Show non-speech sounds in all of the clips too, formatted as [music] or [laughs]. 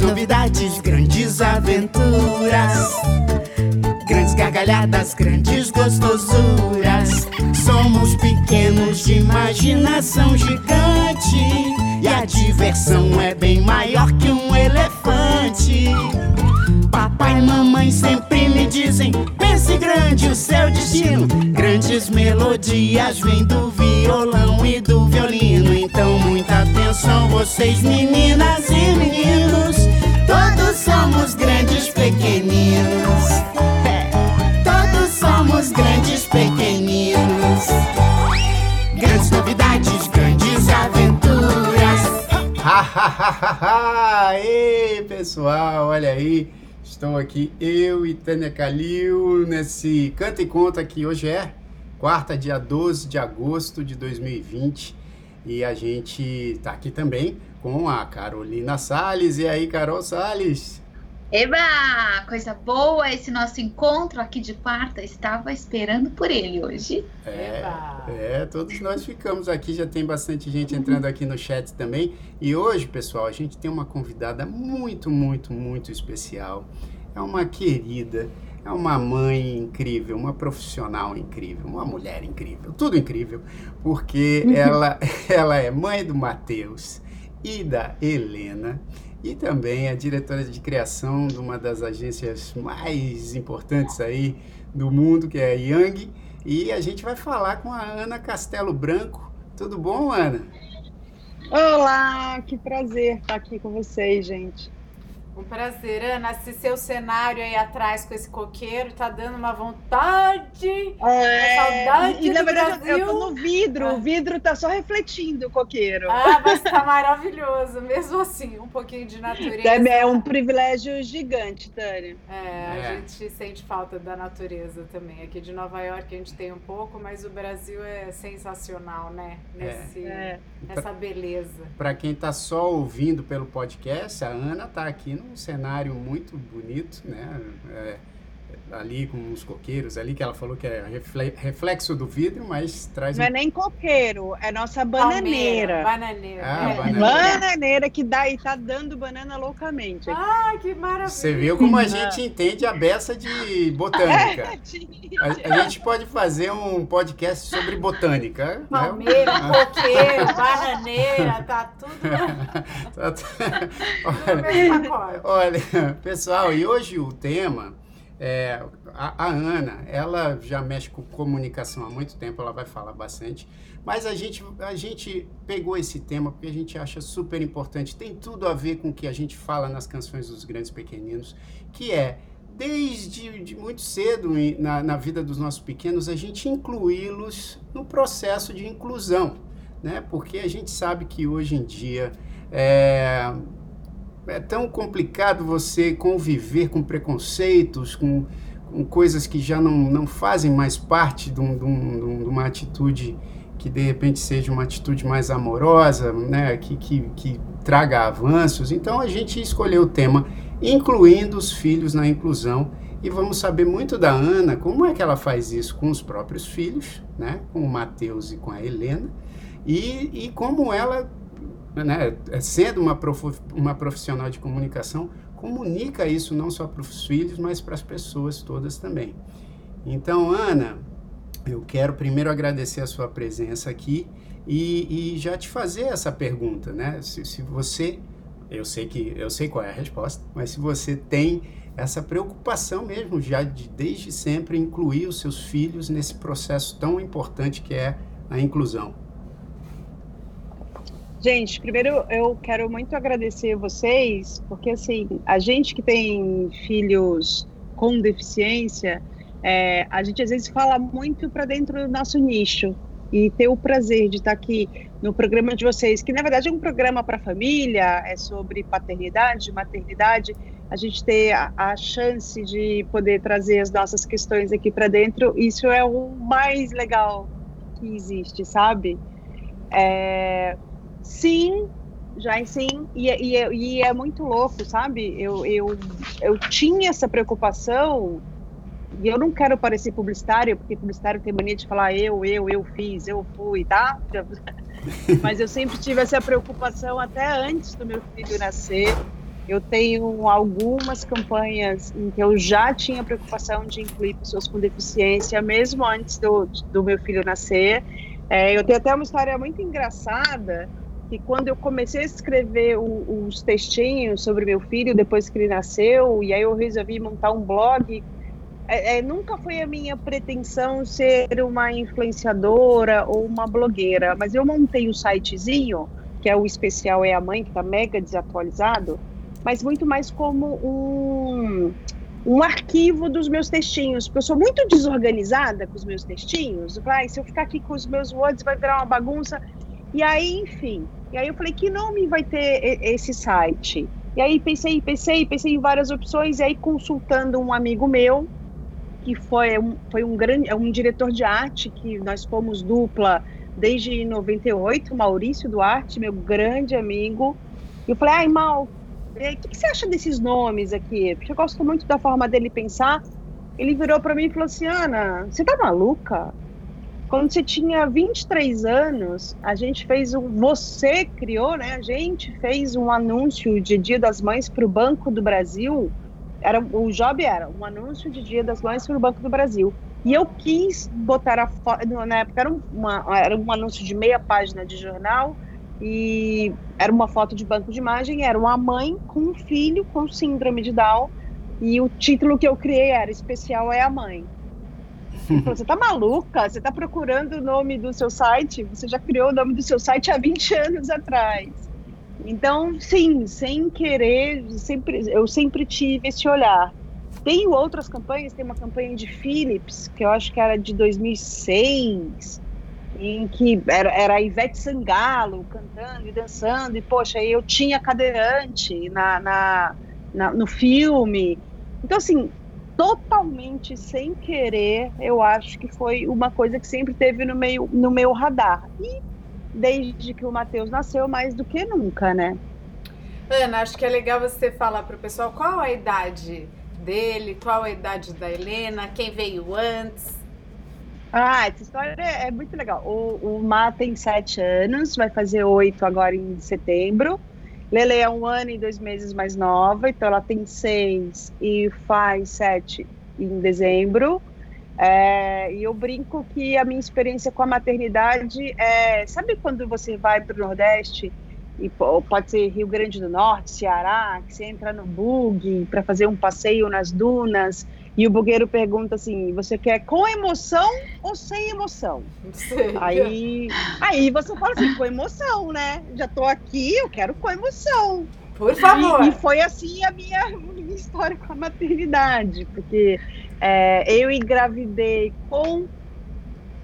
Novidades, grandes aventuras. Grandes gargalhadas, grandes gostosuras. Somos pequenos de imaginação gigante. E a diversão é bem maior que um elefante. Papai e mamãe sempre me dizem: pense grande o seu destino. Grandes melodias vêm do violão e do violino. Então, muita atenção, vocês, meninas e meninos. Todos somos grandes pequeninos. Todos somos grandes pequeninos. Grandes novidades, grandes aventuras. Ei, pessoal, olha aí. Estou aqui, eu e Tânia Calil, nesse Canta e Conta que hoje é quarta, dia 12 de agosto de 2020. E a gente está aqui também com a Carolina Salles. E aí, Carol Salles? Eba! Coisa boa esse nosso encontro aqui de quarta. Estava esperando por ele hoje. É, é, todos nós ficamos aqui. Já tem bastante gente entrando aqui no chat também. E hoje, pessoal, a gente tem uma convidada muito, muito, muito especial. É uma querida, é uma mãe incrível, uma profissional incrível, uma mulher incrível, tudo incrível, porque [laughs] ela, ela é mãe do Matheus e da Helena e também é diretora de criação de uma das agências mais importantes aí do mundo, que é a Young. E a gente vai falar com a Ana Castelo Branco. Tudo bom, Ana? Olá, que prazer estar aqui com vocês, gente. Um prazer, Ana. Esse seu cenário aí atrás com esse coqueiro tá dando uma vontade. É, uma saudade. E na do verdade Brasil. eu tô no vidro, Ah. o vidro tá só refletindo o coqueiro. Ah, mas tá maravilhoso. Mesmo assim, um pouquinho de natureza. É, é um privilégio gigante, Tânia. É, a É. gente sente falta da natureza também. Aqui de Nova York a gente tem um pouco, mas o Brasil é sensacional, né? Nesse, É. Nessa beleza. Para quem está só ouvindo pelo podcast, a Ana está aqui num cenário muito bonito, né? É, ali com os coqueiros ali, que ela falou que é refle- reflexo do vidro, mas traz Não um é nem coqueiro, é nossa Palmeira, bananeira. Bananeira. Ah, é. bananeira. Bananeira que dá e tá dando banana loucamente. Ah, que maravilha. Você viu como a gente entende a beça de botânica. [laughs] A, a [laughs] gente pode fazer um podcast sobre botânica. né? Palmeira, coqueiro, [laughs] bananeira, tá tudo Tá- Olha. Olha, pessoal, e hoje o tema é a, a Ana, ela já mexe com comunicação há muito tempo, ela vai falar bastante, mas a gente, a gente pegou esse tema porque a gente acha super importante, tem tudo a ver com o que a gente fala nas canções dos grandes pequeninos, que é desde de muito cedo na, na vida dos nossos pequenos, a gente incluí-los no processo de inclusão, né? Porque a gente sabe que hoje em dia é, é tão complicado você conviver com preconceitos, com, com coisas que já não, não fazem mais parte de, um- de um- de um- uma atitude que de repente seja uma atitude mais amorosa, né? que, que, que traga avanços. Então a gente escolheu o tema incluindo os filhos na inclusão e vamos saber muito da Ana, como é que ela faz isso com os próprios filhos, né? com o Matheus e com a Helena, e, e como ela né, sendo uma, profu- uma profissional de comunicação, comunica isso não só para os filhos, mas para as pessoas todas também. Então, Ana, eu quero primeiro agradecer a sua presença aqui e, e já te fazer essa pergunta, né? Se, se você, eu sei que eu sei qual é a resposta, mas se você tem essa preocupação mesmo já de desde sempre incluir os seus filhos nesse processo tão importante que é a inclusão. Gente, primeiro eu quero muito agradecer vocês, porque assim, a gente que tem filhos com deficiência, é, a gente às vezes fala muito para dentro do nosso nicho e ter o prazer de estar aqui no programa de vocês, que na verdade é um programa para família, é sobre paternidade, maternidade, a gente ter a, a chance de poder trazer as nossas questões aqui para dentro, isso é o mais legal que existe, sabe? É, sim, já sim, e, e, e é muito louco, sabe? Eu, eu, eu tinha essa preocupação, e eu não quero parecer publicitário, porque publicitário tem mania de falar eu, eu, eu fiz, eu fui, tá? [laughs] Mas eu sempre tive essa preocupação até antes do meu filho nascer. Eu tenho algumas campanhas em que eu já tinha preocupação de incluir pessoas com deficiência, mesmo antes do, do meu filho nascer. É, eu tenho até uma história muito engraçada, que quando eu comecei a escrever o, os textinhos sobre meu filho, depois que ele nasceu, e aí eu resolvi montar um blog, é, é, nunca foi a minha pretensão ser uma influenciadora ou uma blogueira, mas eu montei o um sitezinho, que é o especial É a Mãe, que está mega desatualizado, mas muito mais como um, um arquivo dos meus textinhos, porque eu sou muito desorganizada com os meus textinhos. Vai, se eu ficar aqui com os meus words, vai virar uma bagunça. E aí, enfim. E aí eu falei, que nome vai ter esse site? E aí pensei, pensei, pensei em várias opções, e aí consultando um amigo meu, que foi um, foi um grande, é um diretor de arte, que nós fomos dupla desde 98, Maurício Duarte, meu grande amigo. E eu falei, ai, Mal, o que, que você acha desses nomes aqui? Porque eu gosto muito da forma dele pensar. Ele virou para mim e falou assim: Ana, você tá maluca? Quando você tinha 23 anos, a gente fez um. Você criou, né? A gente fez um anúncio de Dia das Mães para o Banco do Brasil. Era, o job era um anúncio de Dia das Mães para o Banco do Brasil. E eu quis botar a foto. Na época era, uma, era um anúncio de meia página de jornal e era uma foto de banco de imagem, era uma mãe com um filho com síndrome de Down, e o título que eu criei era Especial é a Mãe. Falou, você tá maluca? Você tá procurando o nome do seu site? Você já criou o nome do seu site há 20 [laughs] anos atrás. Então, sim, sem querer, sempre, eu sempre tive esse olhar. Tenho outras campanhas, tem uma campanha de Philips, que eu acho que era de 2006, em que era, era a Ivete Sangalo cantando e dançando, e poxa, eu tinha cadeirante na, na, na, no filme. Então, assim, totalmente sem querer, eu acho que foi uma coisa que sempre teve no, meio, no meu radar. E desde que o Matheus nasceu, mais do que nunca, né? Ana, acho que é legal você falar para o pessoal qual a idade dele, qual a idade da Helena, quem veio antes. Ah, essa história é, é muito legal. O, o Má tem sete anos, vai fazer oito agora em setembro. Lele é um ano e dois meses mais nova, então ela tem seis e faz sete em dezembro. É, e eu brinco que a minha experiência com a maternidade é. Sabe quando você vai para o Nordeste, e pode ser Rio Grande do Norte, Ceará, que você entra no bug para fazer um passeio nas dunas e o bugueiro pergunta assim: você quer com emoção ou sem emoção? Sei. Aí, aí você fala assim: com emoção, né? Já tô aqui, eu quero com emoção. Por favor. E, e foi assim a minha, [laughs] minha, história com a maternidade, porque é, eu engravidei com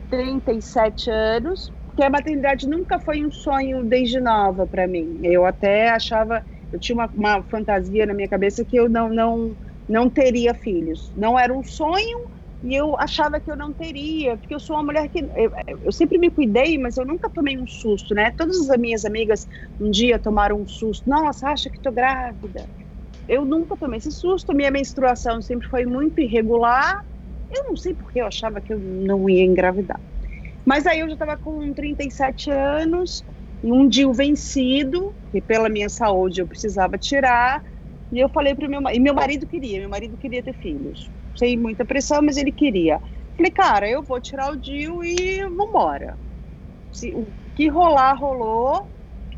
37 anos, porque a maternidade nunca foi um sonho desde nova para mim. Eu até achava, eu tinha uma, uma fantasia na minha cabeça que eu não, não não teria filhos. Não era um sonho e eu achava que eu não teria, porque eu sou uma mulher que eu, eu, sempre me cuidei, mas eu nunca tomei um susto, né? Todas as minhas amigas um dia tomaram um susto. Nossa, acha que tô grávida? Eu nunca tomei esse susto. Minha menstruação sempre foi muito irregular. Eu não sei porque eu achava que eu não ia engravidar. Mas aí eu já estava com 37 anos, um dia vencido, que pela minha saúde eu precisava tirar e eu falei para meu marido, e meu marido queria, meu marido queria ter filhos. Sem muita pressão, mas ele queria. Falei, cara, eu vou tirar o Dio e vambora. Se, o que rolar, rolou.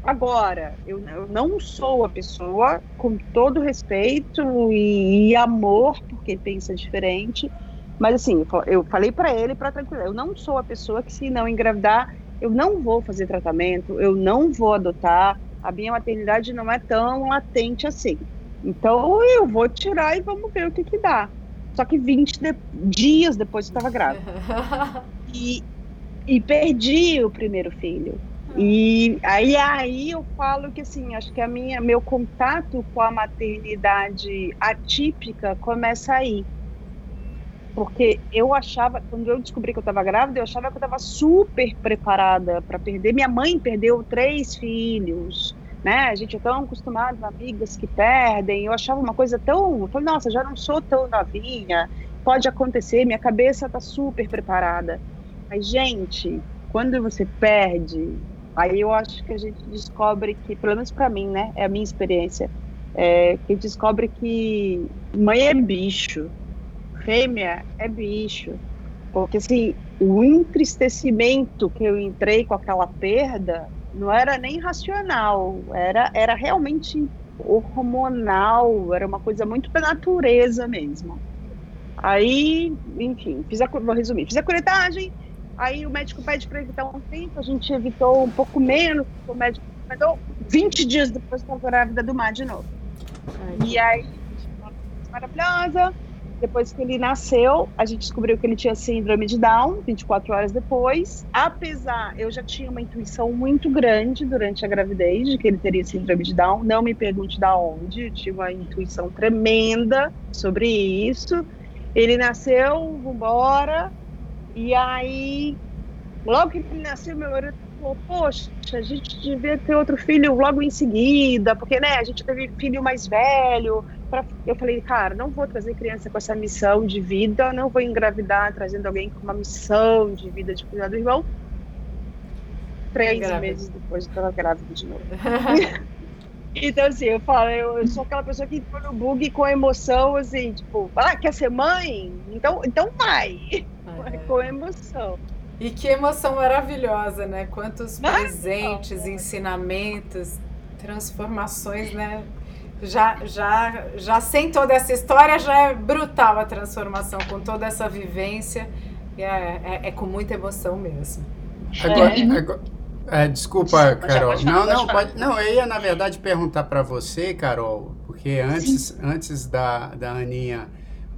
Agora, eu, eu não sou a pessoa, com todo respeito e, e amor, porque pensa diferente, mas assim, eu falei para ele para tranquilizar, eu não sou a pessoa que se não engravidar, eu não vou fazer tratamento, eu não vou adotar, a minha maternidade não é tão latente assim. Então eu vou tirar e vamos ver o que que dá. Só que 20 de... dias depois eu estava grávida. [laughs] e, e perdi o primeiro filho. E aí, aí eu falo que assim, acho que a minha, meu contato com a maternidade atípica começa aí. Porque eu achava, quando eu descobri que eu estava grávida, eu achava que eu estava super preparada para perder. Minha mãe perdeu três filhos né? A gente é tão acostumado a amigas que perdem. Eu achava uma coisa tão. Eu falei, nossa, já não sou tão novinha, pode acontecer, minha cabeça está super preparada. Mas, gente, quando você perde, aí eu acho que a gente descobre que, pelo menos para mim, né? É a minha experiência, é, que descobre que mãe é bicho, fêmea é bicho. Porque assim, o entristecimento que eu entrei com aquela perda não era nem racional, era, era realmente hormonal, era uma coisa muito da natureza mesmo. Aí, enfim, fiz a, vou resumir, fiz a curetagem, aí o médico pede para evitar um tempo, a gente evitou um pouco menos, o médico mandou 20 dias depois estava grávida do mar de novo. Ai. E aí, maravilhosa, depois que ele nasceu, a gente descobriu que ele tinha síndrome de Down, 24 horas depois. Apesar, eu já tinha uma intuição muito grande durante a gravidez de que ele teria síndrome de Down. Não me pergunte da onde, eu tive uma intuição tremenda sobre isso. Ele nasceu, vambora. E aí, logo que ele nasceu, meu marido falou, poxa, a gente devia ter outro filho logo em seguida, porque, né, a gente teve filho mais velho. Pra... Eu falei, cara, não vou trazer criança com essa missão de vida, não vou engravidar trazendo alguém com uma missão de vida de cuidar do irmão. Três meses depois eu estava grávida de novo. [laughs] Então, assim, eu falo, eu, eu, sou aquela pessoa que entrou no bug com emoção, assim, tipo, ah, quer ser mãe? Então, então vai. É. [laughs] com emoção. E que emoção maravilhosa, né? Quantos presentes, ensinamentos, transformações, né? Já, já, já sem toda essa história, já é brutal a transformação, com toda essa vivência. É, é, é com muita emoção mesmo. Agora, é. agora é, desculpa, Carol. Falar, não, não, pode, não, eu ia na verdade perguntar para você, Carol, porque antes, antes da, da Aninha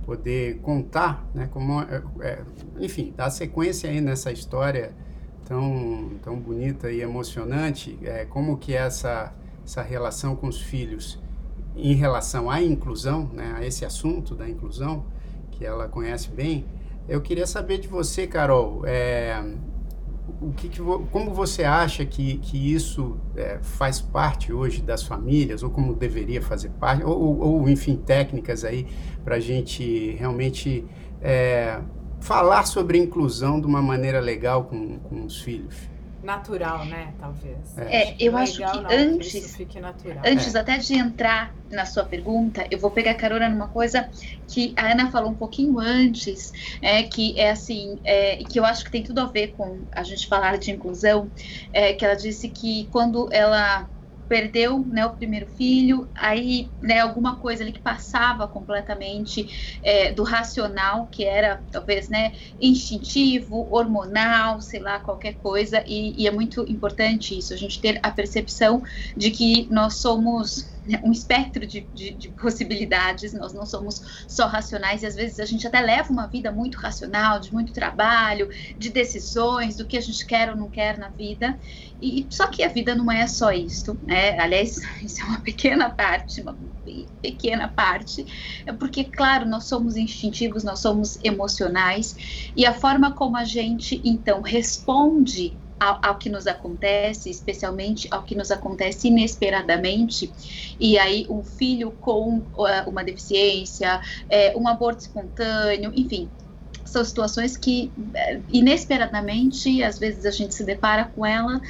poder contar, né, como, é, é, enfim, dar sequência aí nessa história tão, tão bonita e emocionante, é, como que é essa, essa relação com os filhos em relação à inclusão, né, a esse assunto da inclusão, que ela conhece bem, eu queria saber de você, Carol, é, o que, que como você acha que, que isso é, faz parte hoje das famílias, ou como deveria fazer parte, ou, ou enfim, técnicas aí para a gente realmente é, falar sobre inclusão de uma maneira legal com, com os filhos? Natural, né? Talvez. É, é eu acho que não, antes, que antes é. até de entrar na sua pergunta, eu vou pegar carona numa coisa que a Ana falou um pouquinho antes, é que é assim, é, que eu acho que tem tudo a ver com a gente falar de inclusão, é, que ela disse que quando ela perdeu né, o primeiro filho, aí né, alguma coisa ali que passava completamente é, do racional, que era talvez né, instintivo, hormonal, sei lá, qualquer coisa, e, e é muito importante isso, a gente ter a percepção de que nós somos um espectro de, de, de, possibilidades, nós não somos só racionais e às vezes a gente até leva uma vida muito racional, de muito trabalho, de decisões, do que a gente quer ou não quer na vida. E só que a vida não é só isso, né? Aliás, [laughs] isso é uma pequena parte, uma pequena parte, é porque, claro, nós somos instintivos, nós somos emocionais, e a forma como a gente, então, responde ao, ao, que nos acontece, especialmente ao que nos acontece inesperadamente, e aí um filho com uh, uma deficiência, é, um aborto espontâneo, enfim, são situações que uh, inesperadamente, às vezes a gente se depara com ela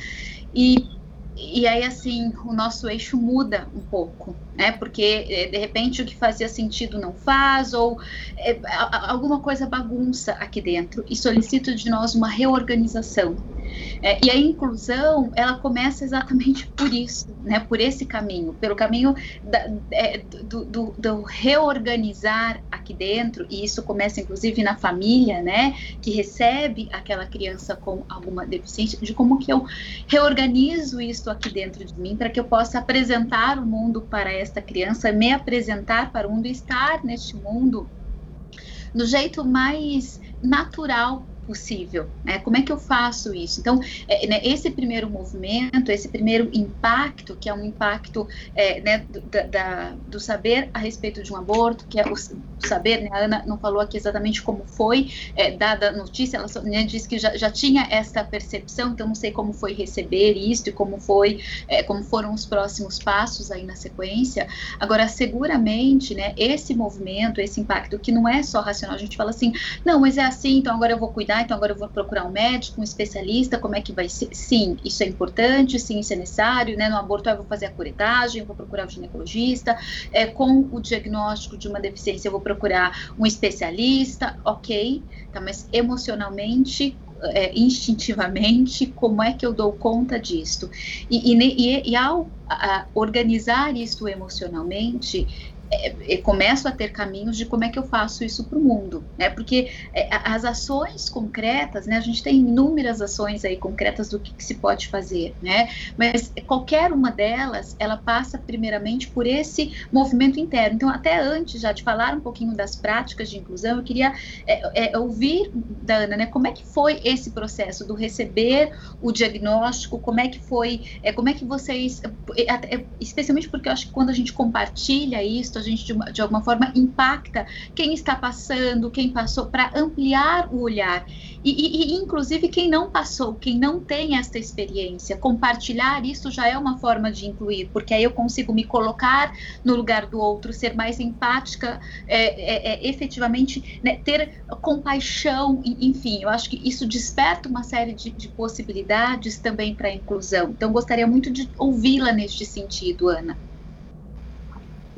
e e aí assim o nosso eixo muda um pouco, né? Porque eh, de repente o que fazia sentido não faz ou é, alguma coisa bagunça aqui dentro e solicita de nós uma reorganização. É, e a inclusão ela começa exatamente por isso, né? Por esse caminho, pelo caminho da, é, do, do, do, reorganizar aqui dentro e isso começa inclusive na família, né? Que recebe aquela criança com alguma deficiência, de como que eu reorganizo isso aqui dentro de mim para que eu possa apresentar o mundo para esta criança, me apresentar para o mundo, estar neste mundo do jeito mais natural possível, né? Como é que eu faço isso? Então, é, né, esse primeiro movimento, esse primeiro impacto, que é um impacto é, né, do, da, do, saber a respeito de um aborto, que é o, saber, né, a Ana não falou aqui exatamente como foi é, dada a notícia, ela só, né, disse que já, já tinha essa percepção, então não sei como foi receber isso e como foi, é, como foram os próximos passos aí na sequência. Agora, seguramente, né, esse movimento, esse impacto, que não é só racional, a gente fala assim, não, mas é assim, então agora eu vou cuidar Ah, então agora eu vou procurar um médico, um especialista, como é que vai ser? Sim, isso é importante, sim, isso é necessário, né? No aborto eu vou fazer a curetagem, vou procurar o um ginecologista, é, com o diagnóstico de uma deficiência eu vou procurar um especialista, ok, tá? Mas emocionalmente, é, instintivamente, como é que eu dou conta disto? E, e, e, e ao a, organizar isso emocionalmente, é, começo a ter caminhos de como é que eu faço isso para o mundo, né? Porque é, as ações concretas, né? A gente tem inúmeras ações aí concretas do que, que, se pode fazer, né? Mas qualquer uma delas, ela passa primeiramente por esse movimento interno. Então, até antes já de falar um pouquinho das práticas de inclusão, eu queria é, é ouvir da Ana, né? Como é que foi esse processo do receber o diagnóstico? Como é que foi? É, como é que vocês, é, especialmente porque eu acho que quando a gente compartilha isso a gente de, de alguma forma impacta quem está passando, quem passou, para ampliar o olhar. E, e, e, inclusive, quem não passou, quem não tem esta experiência, compartilhar isso já é uma forma de incluir, porque aí eu consigo me colocar no lugar do outro, ser mais empática, é, é, é, efetivamente né, ter compaixão, enfim, eu acho que isso desperta uma série de, de possibilidades também para a inclusão. Então, gostaria muito de ouvi-la neste sentido, Ana.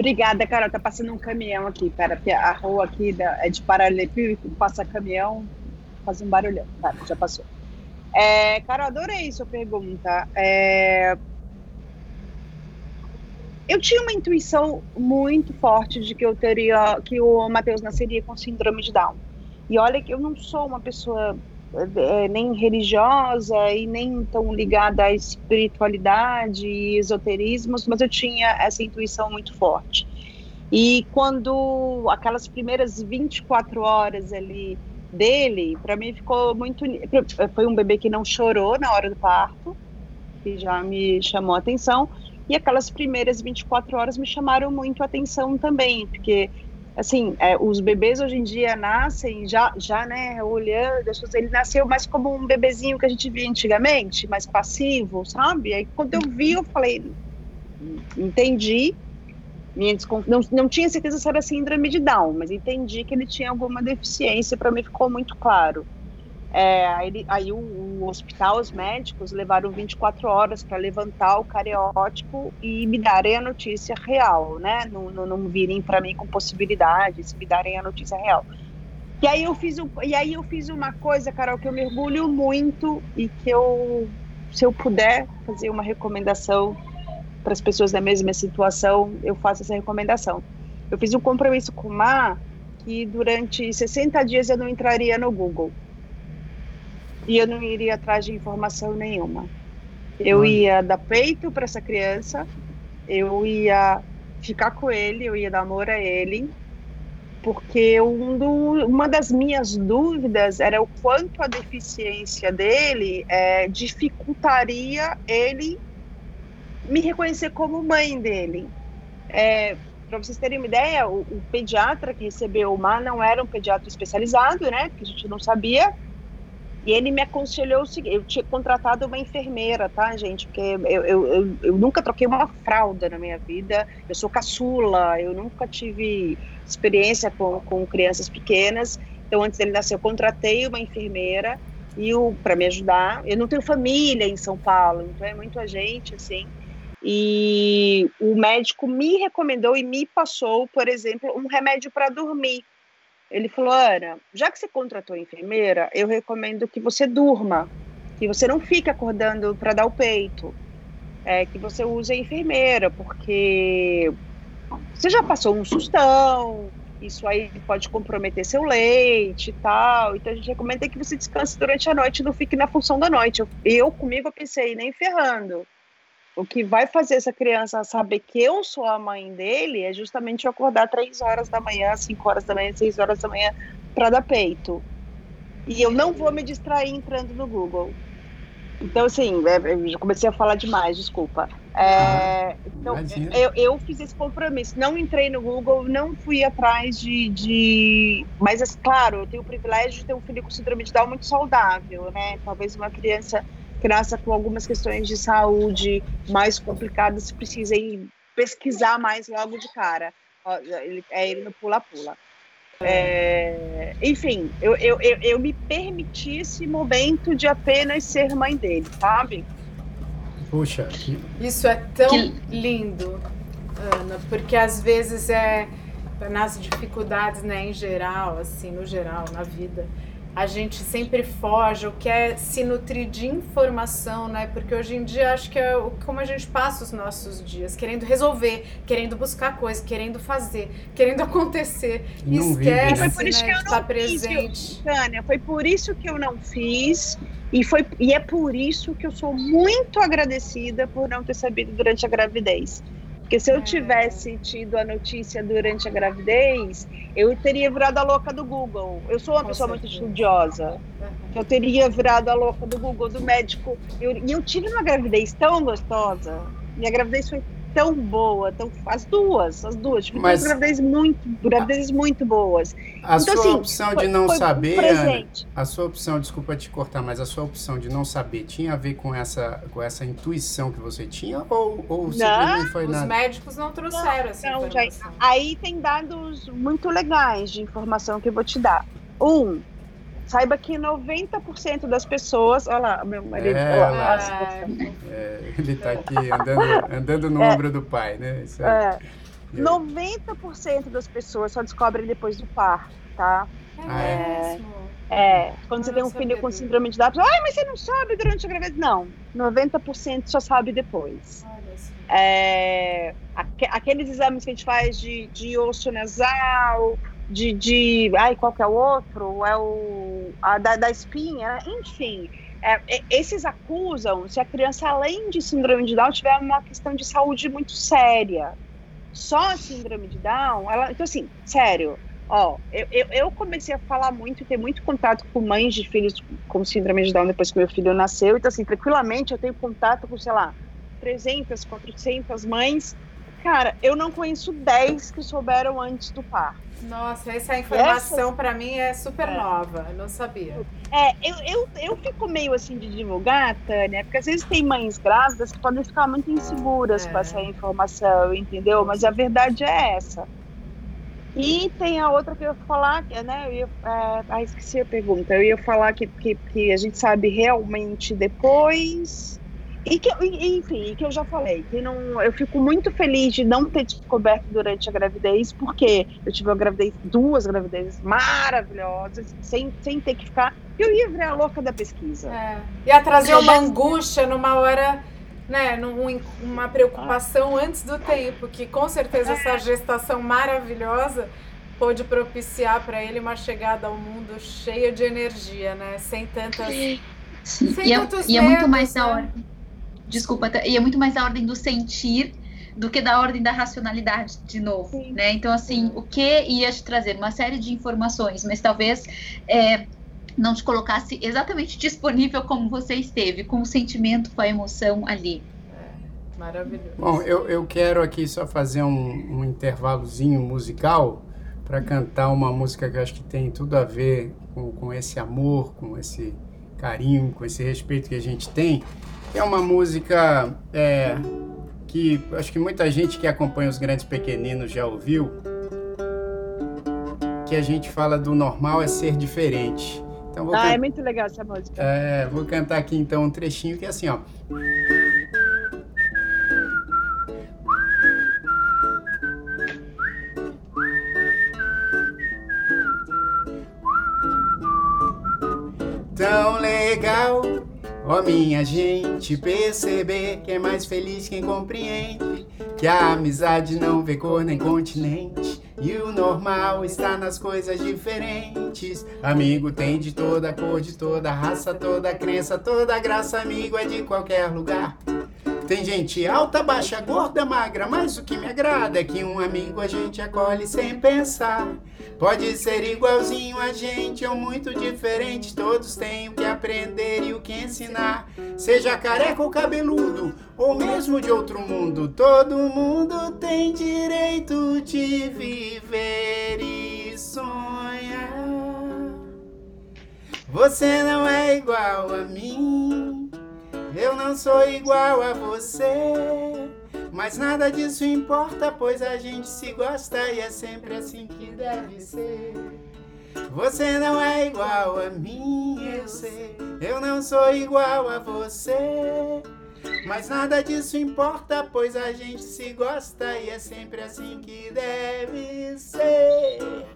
Obrigada, Carol. Tá passando um caminhão aqui, pera, porque a rua aqui é de paralelepípedo, passa caminhão, faz um barulhão. Tá, já passou. É, Carol, adorei sua pergunta. É, eu tinha uma intuição muito forte de que eu teria, que o Matheus nasceria com síndrome de Down. E olha que eu não sou uma pessoa é, nem religiosa e nem tão ligada à espiritualidade e esoterismos, mas eu tinha essa intuição muito forte. E quando aquelas primeiras 24 horas ali dele, para mim ficou muito. Foi um bebê que não chorou na hora do parto, que já me chamou a atenção. E aquelas primeiras 24 horas me chamaram muito a atenção também, porque assim, é, os bebês hoje em dia nascem já, já né, olhando, ele nasceu mais como um bebezinho que a gente via antigamente, mais passivo, sabe? Aí quando eu vi, eu falei, entendi, minha não, não tinha certeza se era síndrome de Down, mas entendi que ele tinha alguma deficiência, para mim ficou muito claro. É, aí, aí o, o, hospital, os médicos levaram 24 horas para levantar o cariótipo e me darem a notícia real, né? Não, não, não virem para mim com possibilidades, me darem a notícia real. E aí eu fiz e aí eu fiz uma coisa, Carol, que eu mergulho muito e que eu, se eu puder fazer uma recomendação para as pessoas da mesma situação, eu faço essa recomendação. Eu fiz um compromisso com o Mar que durante 60 dias eu não entraria no Google e eu não iria atrás de informação nenhuma. Eu ia dar peito para essa criança, eu ia ficar com ele, eu ia dar amor a ele, porque um do, uma das minhas dúvidas era o quanto a deficiência dele é, dificultaria ele me reconhecer como mãe dele. É, para vocês terem uma ideia, o, o, pediatra que recebeu o Mar não era um pediatra especializado, né? Que a gente não sabia. E ele me aconselhou o seguinte: eu tinha contratado uma enfermeira, tá, gente? Porque eu, eu, eu, eu, nunca troquei uma fralda na minha vida, eu sou caçula, eu nunca tive experiência com, com crianças pequenas. Então, antes dele nascer, eu contratei uma enfermeira e para me ajudar. Eu não tenho família em São Paulo, então é muito a gente, assim. E o médico me recomendou e me passou, por exemplo, um remédio para dormir ele falou: Ana, já que você contratou enfermeira, eu recomendo que você durma, que você não fique acordando para dar o peito, é, que você use a enfermeira, porque você já passou um sustão, isso aí pode comprometer seu leite e tal. Então a gente recomenda que você descanse durante a noite, não fique na função da noite. Eu, eu comigo eu pensei nem ferrando. O que vai fazer essa criança saber que eu sou a mãe dele é justamente eu acordar três horas da manhã, cinco horas da manhã, seis horas da manhã para dar peito. E eu não vou me distrair entrando no Google. Então, assim, é, eu já comecei a falar demais, desculpa. É, então, eu, eu, fiz esse compromisso. Não entrei no Google, não fui atrás de. de... Mas, é claro, eu tenho o privilégio de ter um filho com síndrome de Down muito saudável, né? Talvez uma criança criança com algumas questões de saúde mais complicadas precisa ir pesquisar mais logo de cara. É ele no pula-pula. É, enfim, eu, eu, eu, eu, me permiti esse momento de apenas ser mãe dele, sabe? Puxa. Isso é tão que... lindo, Ana, porque às vezes é nas dificuldades, né, em geral, assim, no geral, na vida, a gente sempre foge ou quer se nutrir de informação, né? Porque hoje em dia acho que é como a gente passa os nossos dias, querendo resolver, querendo buscar coisas, querendo fazer, querendo [laughs] acontecer. E esquece, vive, né, de estar presente. Fiz, Tânia, foi por isso que eu não fiz. E, foi, e é por isso que eu sou muito agradecida por não ter sabido durante a gravidez. Porque se eu é. tivesse tido a notícia durante a gravidez, eu teria virado a louca do Google. Eu sou uma Com pessoa certeza. muito estudiosa. Eu teria virado a louca do Google, do médico. Eu, e eu tive uma gravidez tão gostosa. Minha gravidez foi tão boa, tão, as duas, as duas, tive Mas, duas gravidezes muito, gravidezes muito boas. A então, sua assim, opção foi, de não saber, Ana, a sua opção, desculpa te cortar, mas a sua opção de não saber tinha a ver com essa, com essa intuição que você tinha ou, ou não, simplesmente foi nada? Os médicos não trouxeram não, essa não, Aí tem dados muito legais de informação que eu vou te dar. Um, Saiba que 90% das pessoas. Olha lá, meu marido. É, olha lá, é, ele está aqui andando, andando no é, ombro do pai, né? Isso é. 90% das pessoas só descobrem depois do par, tá? Ah, é, é, quando você tem um filho com síndrome de Down, ah, mas você não sabe durante a gravidez. Não, 90% só sabe depois. É, aqueles exames que a gente faz de, de osso nasal, de, de ai, qual que é o outro? É o a, da, da espinha, enfim. É, esses acusam se a criança, além de síndrome de Down, tiver uma questão de saúde muito séria. Só a síndrome de Down, ela, então assim, sério, ó, eu, eu, eu, comecei a falar muito ter muito contato com mães de filhos com síndrome de Down depois que meu filho nasceu, então assim, tranquilamente eu tenho contato com, sei lá, 300, 400 mães. Cara, eu não conheço 10 que souberam antes do parto. Nossa, essa informação para mim é super é. nova, eu não sabia. É, eu, eu, eu fico meio assim de divulgar, Tânia, porque às vezes tem mães grávidas que podem ficar muito inseguras é. com essa informação, entendeu? Mas a verdade é essa. E tem a outra que eu ia falar, né? Eu ia, é, ah, esqueci a pergunta. Eu ia falar que, que, que a gente sabe realmente depois e que, enfim, que eu já falei, que não, eu fico muito feliz de não ter descoberto durante a gravidez, porque eu tive uma gravidez, duas gravidezes maravilhosas, sem, sem ter que ficar. Eu ia virar a louca da pesquisa. É. Ia trazer uma angústia numa hora, né? Num, uma preocupação ah. antes do tempo, que com certeza é. essa gestação maravilhosa pôde propiciar para ele uma chegada ao mundo cheia de energia, né? Sem tantas. Sim. Sem e, é, e é muito mais da hora desculpa, e é muito mais a ordem do sentir do que da ordem da racionalidade, de novo, Sim. né? Então, assim, o que ia te trazer uma série de informações, mas talvez é, não te colocasse exatamente disponível como você esteve, com o sentimento, com a emoção ali. É, maravilhoso. Bom, eu, eu quero aqui só fazer um, um intervalozinho musical para cantar uma música que eu acho que tem tudo a ver com, com esse amor, com esse carinho, com esse respeito que a gente tem. É uma música é, que acho que muita gente que acompanha os grandes pequeninos já ouviu. Que a gente fala do normal é ser diferente. Então, ah, can... é muito legal essa música. É, vou cantar aqui então um trechinho que é assim, ó. Ó oh, minha gente, perceber que é mais feliz quem compreende que a amizade não vê cor nem continente e o normal está nas coisas diferentes. Amigo tem de toda cor, de toda raça, toda crença, toda graça. Amigo é de qualquer lugar. Tem gente alta, baixa, gorda, magra, mas o que me agrada é que um amigo a gente acolhe sem pensar. Pode ser igualzinho a gente ou muito diferente, todos têm o que aprender e o que ensinar. Seja careca ou cabeludo, ou mesmo de outro mundo, todo mundo tem direito de viver e sonhar. Você não é igual a mim. Eu não sou igual a você, mas nada disso importa, pois a gente se gosta e é sempre assim que deve ser. Você não é igual a mim, eu sei. Eu não sou igual a você. Mas nada disso importa, pois a gente se gosta e é sempre assim que deve ser.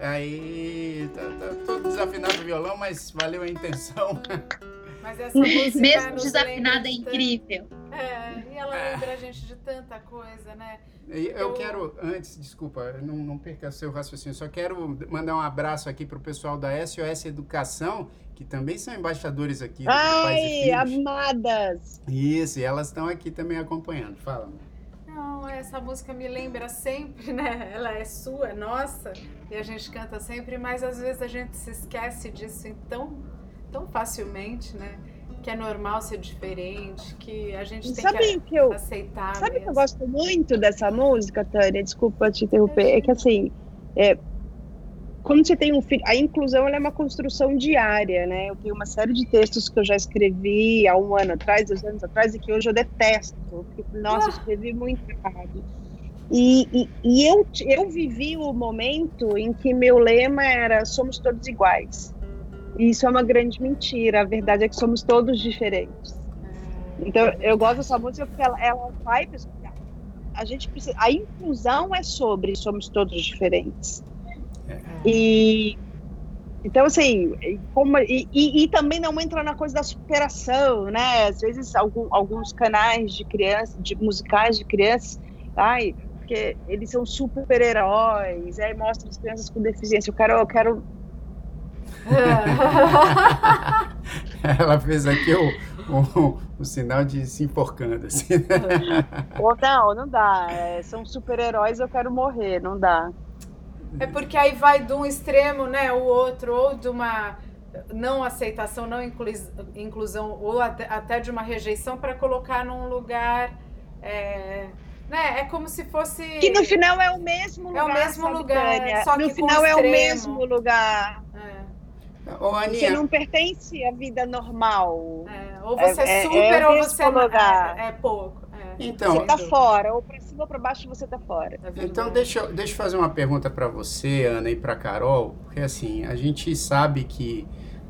Aí, tá, tá todo desafinado o violão, mas valeu a intenção. [laughs] Mas essa música Mesmo desafinada é incrível. É, e ela lembra a gente de tanta coisa, né? Eu, eu quero, antes, desculpa, não, não perca seu raciocínio, só quero mandar um abraço aqui para o pessoal da SOS Educação, que também são embaixadores aqui do Ai, amadas! Isso, e elas estão aqui também acompanhando. Fala. Não, essa música me lembra sempre, né? Ela é sua, é nossa, e a gente canta sempre, mas às vezes a gente se esquece disso tão, tão facilmente, né? Que é normal ser diferente, que a gente tem sabe que, que eu, aceitar. Sabe mesmo. que eu gosto muito dessa música, Tânia? Desculpa te interromper. É que assim, é, quando você tem um filho, a inclusão é uma construção diária, né? Eu tenho uma série de textos que eu já escrevi há um ano atrás, dois anos atrás, e que hoje eu detesto. Porque, nossa, eu escrevi muito errado. E, e, e, eu, eu vivi o momento em que meu lema era somos todos iguais. E isso é uma grande mentira. A verdade é que somos todos diferentes. Então, eu gosto dessa música porque ela, ela vai. A gente precisa. A inclusão é sobre somos todos diferentes. É. E então, assim, como, e, e, e, também não entra na coisa da superação, né? Às vezes, algum, alguns canais de crianças, de musicais de crianças, ai, porque eles são super-heróis, aí mostra as crianças com deficiência. Eu quero. Eu quero... [laughs] Ela fez aqui o, o, o, sinal de se enforcando, assim. [laughs] Ou não, não dá. É, são super-heróis, eu quero morrer, não dá. É porque aí vai de um extremo, né, o outro, ou de uma não aceitação, não inclusão, ou até de uma rejeição para colocar num lugar. É, né? É como se fosse. Que no final é o mesmo lugar. É o mesmo lugar. Só no que final é o mesmo lugar. É. Ô, Você não pertence à vida normal. É. Ou você é, é super é ou você é lugar. é, é pouco. Então, você tá fora, ou para cima ou para baixo você tá fora. É então deixa, deixa eu fazer uma pergunta para você, Ana, e para Carol, porque assim, a gente sabe que,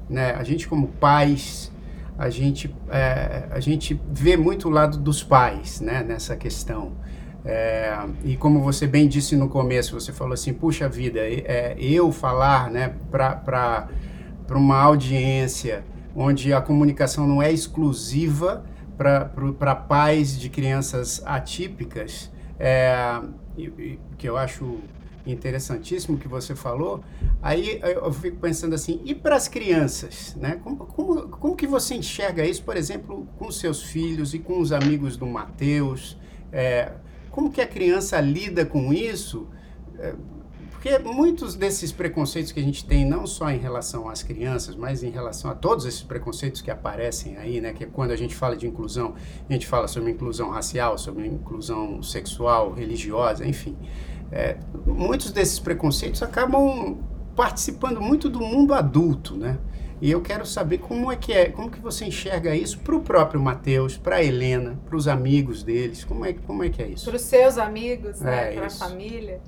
né, a gente como pais, a gente, é, a gente vê muito o lado dos pais, né, nessa questão. É, e como você bem disse no começo, você falou assim, puxa vida, é, eu falar, né, para uma audiência onde a comunicação não é exclusiva, para pais de crianças atípicas, é, que eu acho interessantíssimo que você falou, aí eu fico pensando assim, e para as crianças, né? Como, como, como que você enxerga isso, por exemplo, com seus filhos e com os amigos do Mateus? É, como que a criança lida com isso? É, porque muitos desses preconceitos que a gente tem, não só em relação às crianças, mas em relação a todos esses preconceitos que aparecem aí, né? Que é quando a gente fala de inclusão, a gente fala sobre inclusão racial, sobre inclusão sexual, religiosa, enfim. É, muitos desses preconceitos acabam participando muito do mundo adulto, né? E eu quero saber como é que é, como que você enxerga isso para o próprio Mateus, para Helena, para os amigos deles, como é, como é que é isso? Para os seus amigos, né? É, para a família.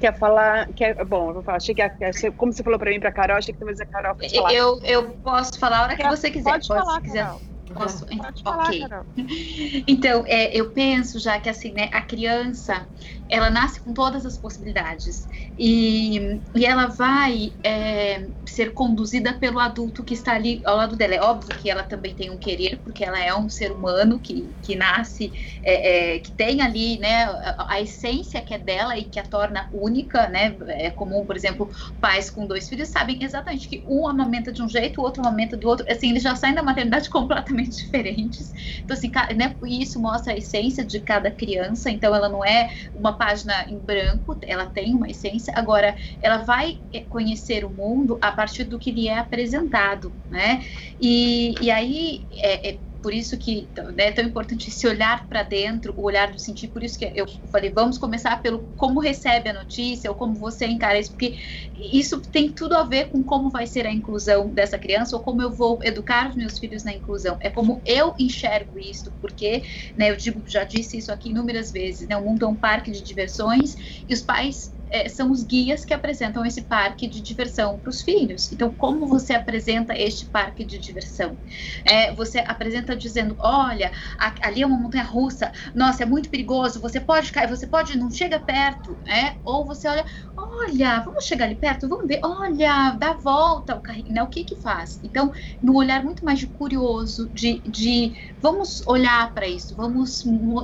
Quer falar? Quer, bom, eu vou falar. Achei que, como você falou para mim, para Carol, achei que talvez a Carol fosse falar. Eu, eu posso falar a hora que você quiser. Pode, pode falar, quiser. Carol. Posso? Pode falar, ok. Carol. [laughs] Então, é, eu penso já que assim, né, a criança ela nasce com todas as possibilidades e, e ela vai é, ser conduzida pelo adulto que está ali ao lado dela. É óbvio que ela também tem um querer, porque ela é um ser humano que, que nasce, é, é, que tem ali né, a, a, essência que é dela e que a torna única. Né? É comum, por exemplo, pais com dois filhos sabem exatamente que um amamenta de um jeito, o outro amamenta do outro. Assim, eles já saem da maternidade [laughs] completamente diferentes. Então, assim, né, isso mostra a essência de cada criança. Então, ela não é uma página em branco, ela tem uma essência. Agora, ela vai eh, conhecer o mundo a partir do que lhe é apresentado, né? E, e aí, é, é por isso que né, é tão importante esse olhar para dentro, o olhar do sentir. Por isso que eu falei, vamos começar pelo como recebe a notícia ou como você encara isso, porque isso tem tudo a ver com como vai ser a inclusão dessa criança ou como eu vou educar os meus filhos na inclusão. É como eu enxergo isso, porque né, eu digo, já disse isso aqui inúmeras vezes, né, o mundo é um parque de diversões e os pais é, são os guias que apresentam esse parque de diversão para os filhos. Então, como você apresenta este parque de diversão? É, você apresenta dizendo: olha, ali é uma montanha russa, nossa, é muito perigoso, você pode cair, você pode, não chega perto, é? Ou você olha, olha, vamos chegar ali perto, vamos ver, olha, dá volta o carrinho, né? O que que faz? Então, no olhar muito mais de curioso, de, de vamos olhar para isso, vamos,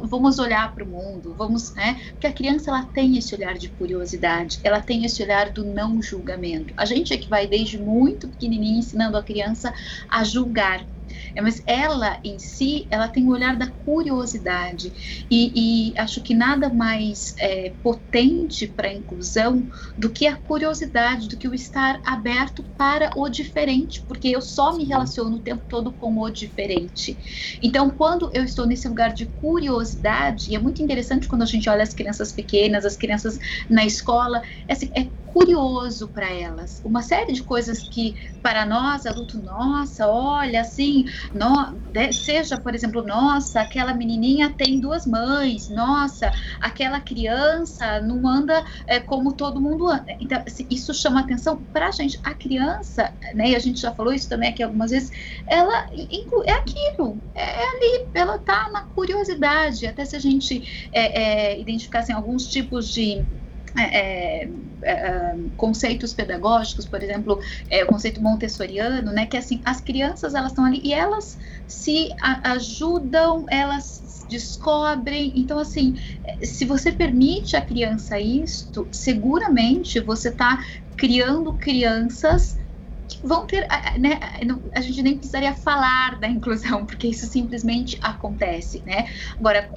vamos olhar para o mundo, vamos, né? Porque a criança ela tem esse olhar de curiosidade, ela tem esse olhar do não julgamento. A gente é que vai desde muito pequenininho ensinando a criança a julgar é, mas ela em si, ela tem o olhar da curiosidade e, e acho que nada mais é, potente para a inclusão do que a curiosidade, do que o estar aberto para o diferente, porque eu só me relaciono o tempo todo com o diferente. Então, quando eu estou nesse lugar de curiosidade, e é muito interessante quando a gente olha as crianças pequenas, as crianças na escola, é, assim, é curioso para elas. Uma série de coisas que para nós, adulto, nossa, olha assim, no, seja, por exemplo, nossa, aquela menininha tem duas mães, nossa, aquela criança não anda é, como todo mundo anda. Então, assim, isso chama atenção para a gente. A criança, né, e a gente já falou isso também aqui algumas vezes, ela é aquilo, é ali, ela tá na curiosidade, até se a gente é, é, identificassem alguns tipos de é, é, é, conceitos pedagógicos, por exemplo, é, o conceito montessoriano, né, que assim, as crianças elas estão ali e elas se a, ajudam, elas descobrem, então assim, se você permite à criança isto, seguramente você está criando crianças que vão ter, né, a gente nem precisaria falar da inclusão, porque isso simplesmente acontece, né? Agora,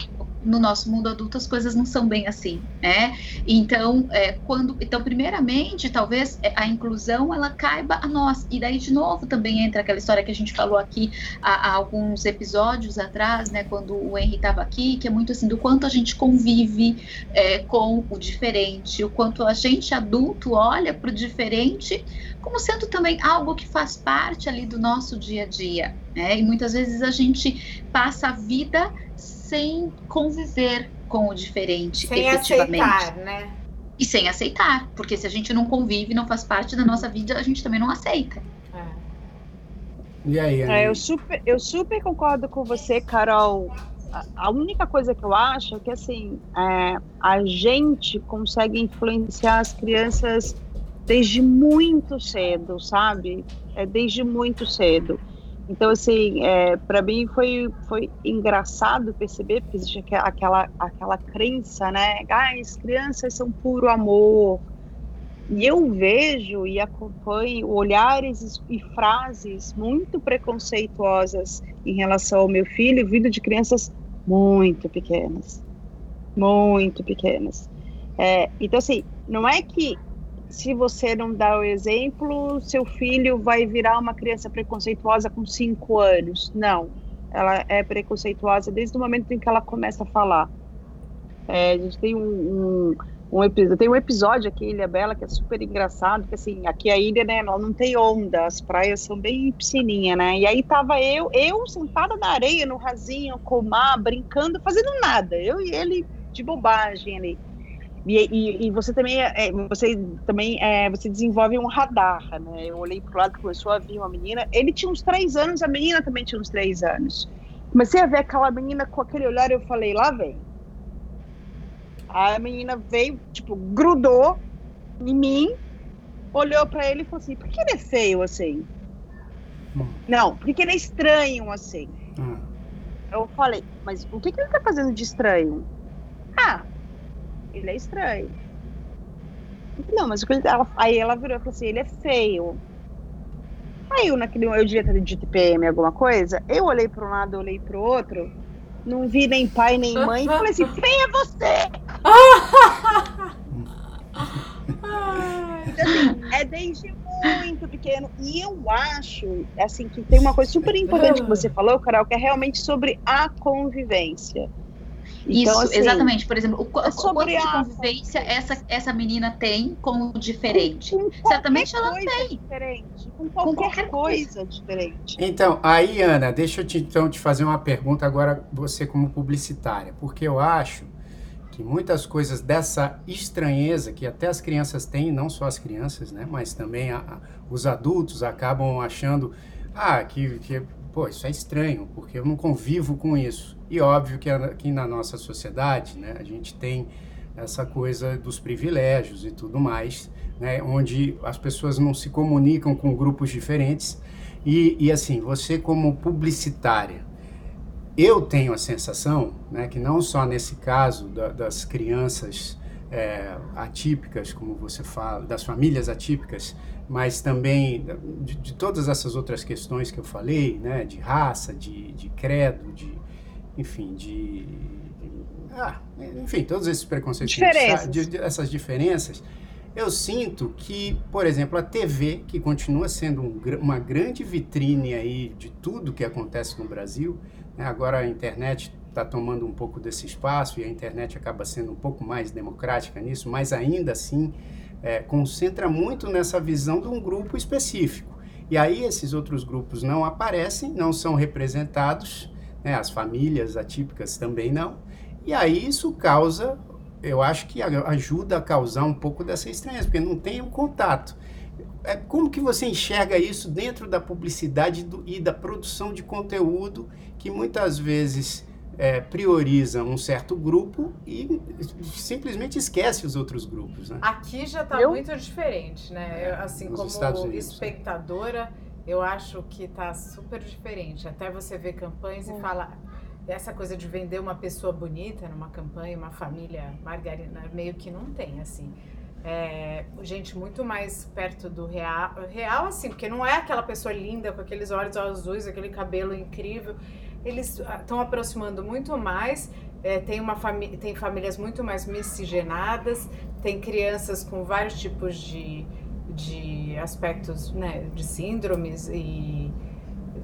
no nosso mundo adulto as coisas não são bem assim, né? Então, é, quando, então, primeiramente, talvez é, a inclusão ela caiba a nós. E daí de novo também entra aquela história que a gente falou aqui há, há alguns episódios atrás, né? Quando o Henry estava aqui, que é muito assim do quanto a gente convive é, com o diferente, o quanto a gente adulto olha para o diferente como sendo também algo que faz parte ali do nosso dia a dia, né? E muitas vezes a gente passa a vida sem conviver com o diferente, sem efetivamente. aceitar, né? E sem aceitar, porque se a gente não convive, não faz parte da nossa vida, a gente também não aceita. É. E aí, Ana? É, eu, super, eu super concordo com você, Carol. A, única coisa que eu acho é que assim é, a gente consegue influenciar as crianças desde muito cedo, sabe? É desde muito cedo. Então, assim, é, para mim foi, foi engraçado perceber, porque existe aquela, aquela crença, né? Ah, as crianças são puro amor. E eu vejo e acompanho olhares e frases muito preconceituosas em relação ao meu filho, vindo de crianças muito pequenas. Muito pequenas. É, então, assim, não é que se você não dá o exemplo, seu filho vai virar uma criança preconceituosa com cinco anos. Não, ela é preconceituosa desde o momento em que ela começa a falar. É, a gente tem um, um, um, episódio, tem um episódio aqui, Ilha Bela, que é super engraçado, que assim, aqui a ilha, né, não tem onda, as praias são bem piscininha, né, e aí tava eu, eu sentada na areia, no rasinho, com o mar, brincando, fazendo nada, eu e ele de bobagem ali. E, e, e, você também, é, é, você também é, você desenvolve um radar, né? Eu olhei pro lado, começou a vir uma menina. Ele tinha uns três anos, a menina também tinha uns três anos. Comecei a ver aquela menina com aquele olhar, eu falei, lá vem. A menina veio, tipo, grudou em mim, olhou para ele e falou assim: por que ele é feio assim? Hum. Não, porque ele é estranho assim. Hum. Eu falei, mas o que, que ele tá fazendo de estranho? Ah, ele é estranho. Não, mas ela, aí ela virou e falou assim, ele é feio. Aí eu, naquele, eu devia ter de TPM alguma coisa, eu olhei para um lado, olhei para o outro, não vi nem pai nem mãe, e falei assim, feia é você! [laughs] então, assim, é desde muito pequeno. E eu acho, assim, que tem uma coisa super importante que você falou, Carol, que é realmente sobre a convivência. Então, Isso, assim, exatamente. Por exemplo, o, é quanto de convivência essa, essa menina tem com o diferente? Com, com Certamente ela tem. Diferente, com qualquer, com qualquer coisa, coisa diferente. Então, aí, Ana, deixa eu te, então, te fazer uma pergunta agora, você como publicitária, porque eu acho que muitas coisas dessa estranheza que até as crianças têm, não só as crianças, né, mas também a, a, os adultos acabam achando, ah, que, que pô, isso é estranho, porque eu não convivo com isso. E óbvio que aqui na nossa sociedade, né, a gente tem essa coisa dos privilégios e tudo mais, né, onde as pessoas não se comunicam com grupos diferentes. E, e assim, você como publicitária, eu tenho a sensação né, que não só nesse caso da, das crianças é, atípicas, como você fala, das famílias atípicas, mas também de, de, todas essas outras questões que eu falei, né, de raça, de, de credo, de, enfim, de, ah, enfim, todos esses preconceitos, diferenças. De, de, essas diferenças, eu sinto que, por exemplo, a TV, que continua sendo um, uma grande vitrine aí de tudo que acontece no Brasil, né, agora a internet está tomando um pouco desse espaço e a internet acaba sendo um pouco mais democrática nisso, mas ainda assim é, concentra muito nessa visão de um grupo específico. E aí esses outros grupos não aparecem, não são representados, né, as famílias atípicas também não, e aí isso causa, eu acho que ajuda a causar um pouco dessa estranheza, porque não tem um contato. É, como que você enxerga isso dentro da publicidade do, e da produção de conteúdo que muitas vezes é, prioriza um certo grupo e simplesmente esquece os outros grupos. Né? Aqui já está muito diferente, né? Eu, assim, como Unidos, espectadora, eu acho que está super diferente. Até você vê campanhas e fala, essa coisa de vender uma pessoa bonita numa campanha, uma família margarina, meio que não tem, assim. É, gente muito mais perto do real, real assim, porque não é aquela pessoa linda com aqueles olhos azuis, aquele cabelo incrível. Eles estão aproximando muito mais. É, tem, uma família, tem famílias muito mais miscigenadas, tem crianças com vários tipos de, de aspectos, né, de síndromes e,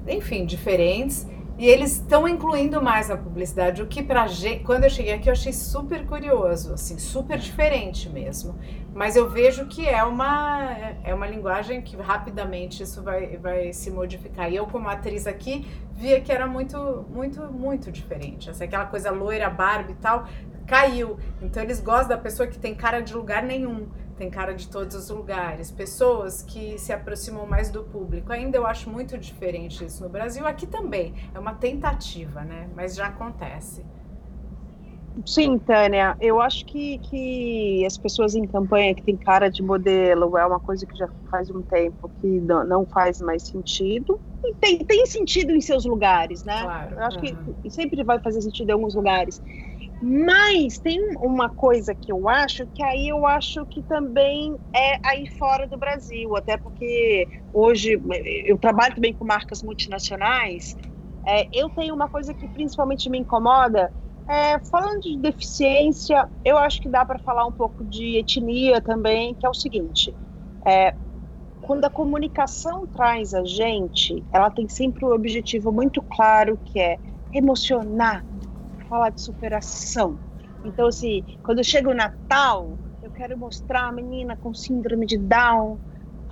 enfim, diferentes. E eles estão incluindo mais na publicidade, o que pra gente, quando eu cheguei aqui eu achei super curioso, assim, super diferente mesmo. Mas eu vejo que é uma é uma linguagem que rapidamente isso vai, vai se modificar. E eu como atriz aqui via que era muito muito muito diferente. Essa aquela coisa loira, Barbie e tal, caiu. Então eles gostam da pessoa que tem cara de lugar nenhum tem cara de todos os lugares, pessoas que se aproximam mais do público. Ainda eu acho muito diferente isso no Brasil, aqui também. É uma tentativa, né? Mas já acontece. Sim, Tânia, eu acho que, que as pessoas em campanha que tem cara de modelo é uma coisa que já faz um tempo que não, não faz mais sentido. E tem, tem sentido em seus lugares, né? Claro. Eu acho uhum. que sempre vai fazer sentido em alguns lugares. Mas tem uma coisa que eu acho que aí eu acho que também é aí fora do Brasil, até porque hoje eu trabalho também com marcas multinacionais. É, eu tenho uma coisa que principalmente me incomoda. É, falando de deficiência, eu acho que dá para falar um pouco de etnia também, que é o seguinte: é, quando a comunicação traz a gente, ela tem sempre um objetivo muito claro que é emocionar, falar de superação. Então, assim, quando chega o Natal, eu quero mostrar a menina com síndrome de Down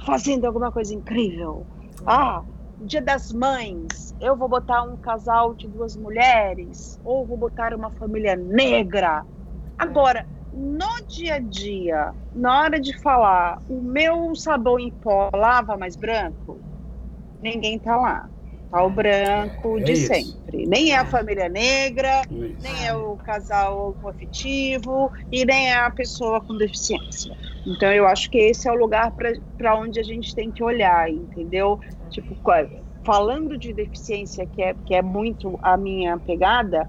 fazendo alguma coisa incrível. Ah, Dia das Mães, eu vou botar um casal de duas mulheres, ou vou botar uma família negra. Agora, no dia a dia, na hora de falar, o meu sabão em pó lava mais branco, ninguém tá lá o branco é de isso. sempre. Nem é a família negra, isso. nem é o casal afetivo e nem é a pessoa com deficiência. Então eu acho que esse é o lugar para onde a gente tem que olhar, entendeu? Tipo, falando de deficiência, que é, que é muito a minha pegada,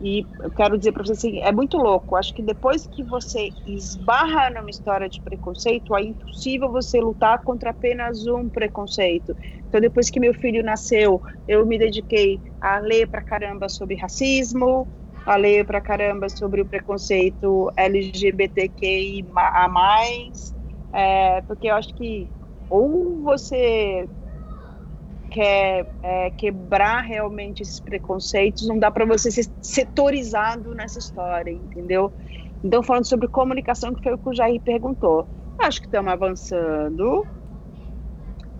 e eu quero dizer para você assim, é muito louco. Acho que depois que você esbarra numa história de preconceito, é impossível você lutar contra apenas um preconceito. Então, depois que meu filho nasceu, eu me dediquei a ler para caramba sobre racismo, a ler para caramba sobre o preconceito LGBTQI a mais, é, porque eu acho que ou você quer é, quebrar realmente esses preconceitos, não dá para você ser setorizado nessa história, entendeu? Então, falando sobre comunicação, que foi o que o Jair perguntou. Acho que estamos avançando,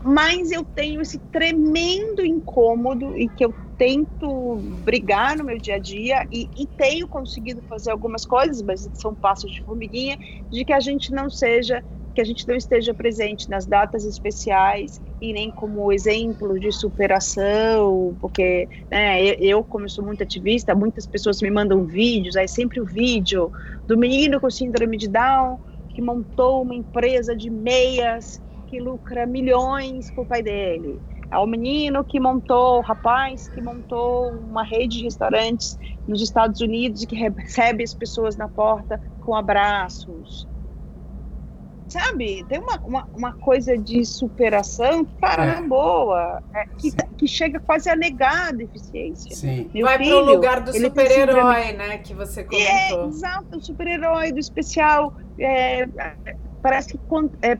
mas eu tenho esse tremendo incômodo e que eu tento brigar no meu dia a dia e, e, tenho conseguido fazer algumas coisas, mas são passos de formiguinha, de que a gente não seja, que a gente não esteja presente nas datas especiais e nem como exemplo de superação, porque né, eu, como sou muito ativista, muitas pessoas me mandam vídeos, aí sempre o vídeo do menino com síndrome de Down que montou uma empresa de meias que lucra milhões com o pai dele. É o menino que montou, o rapaz que montou uma rede de restaurantes nos Estados Unidos e que recebe as pessoas na porta com abraços. Sabe, tem uma, uma, uma coisa de superação, cara, é. na boa, é, que, que chega quase a negar a deficiência. Sim. Meu Vai filho, pro lugar do super-herói, né, que você é, comentou. É, exato, o super-herói do especial. É, parece que é,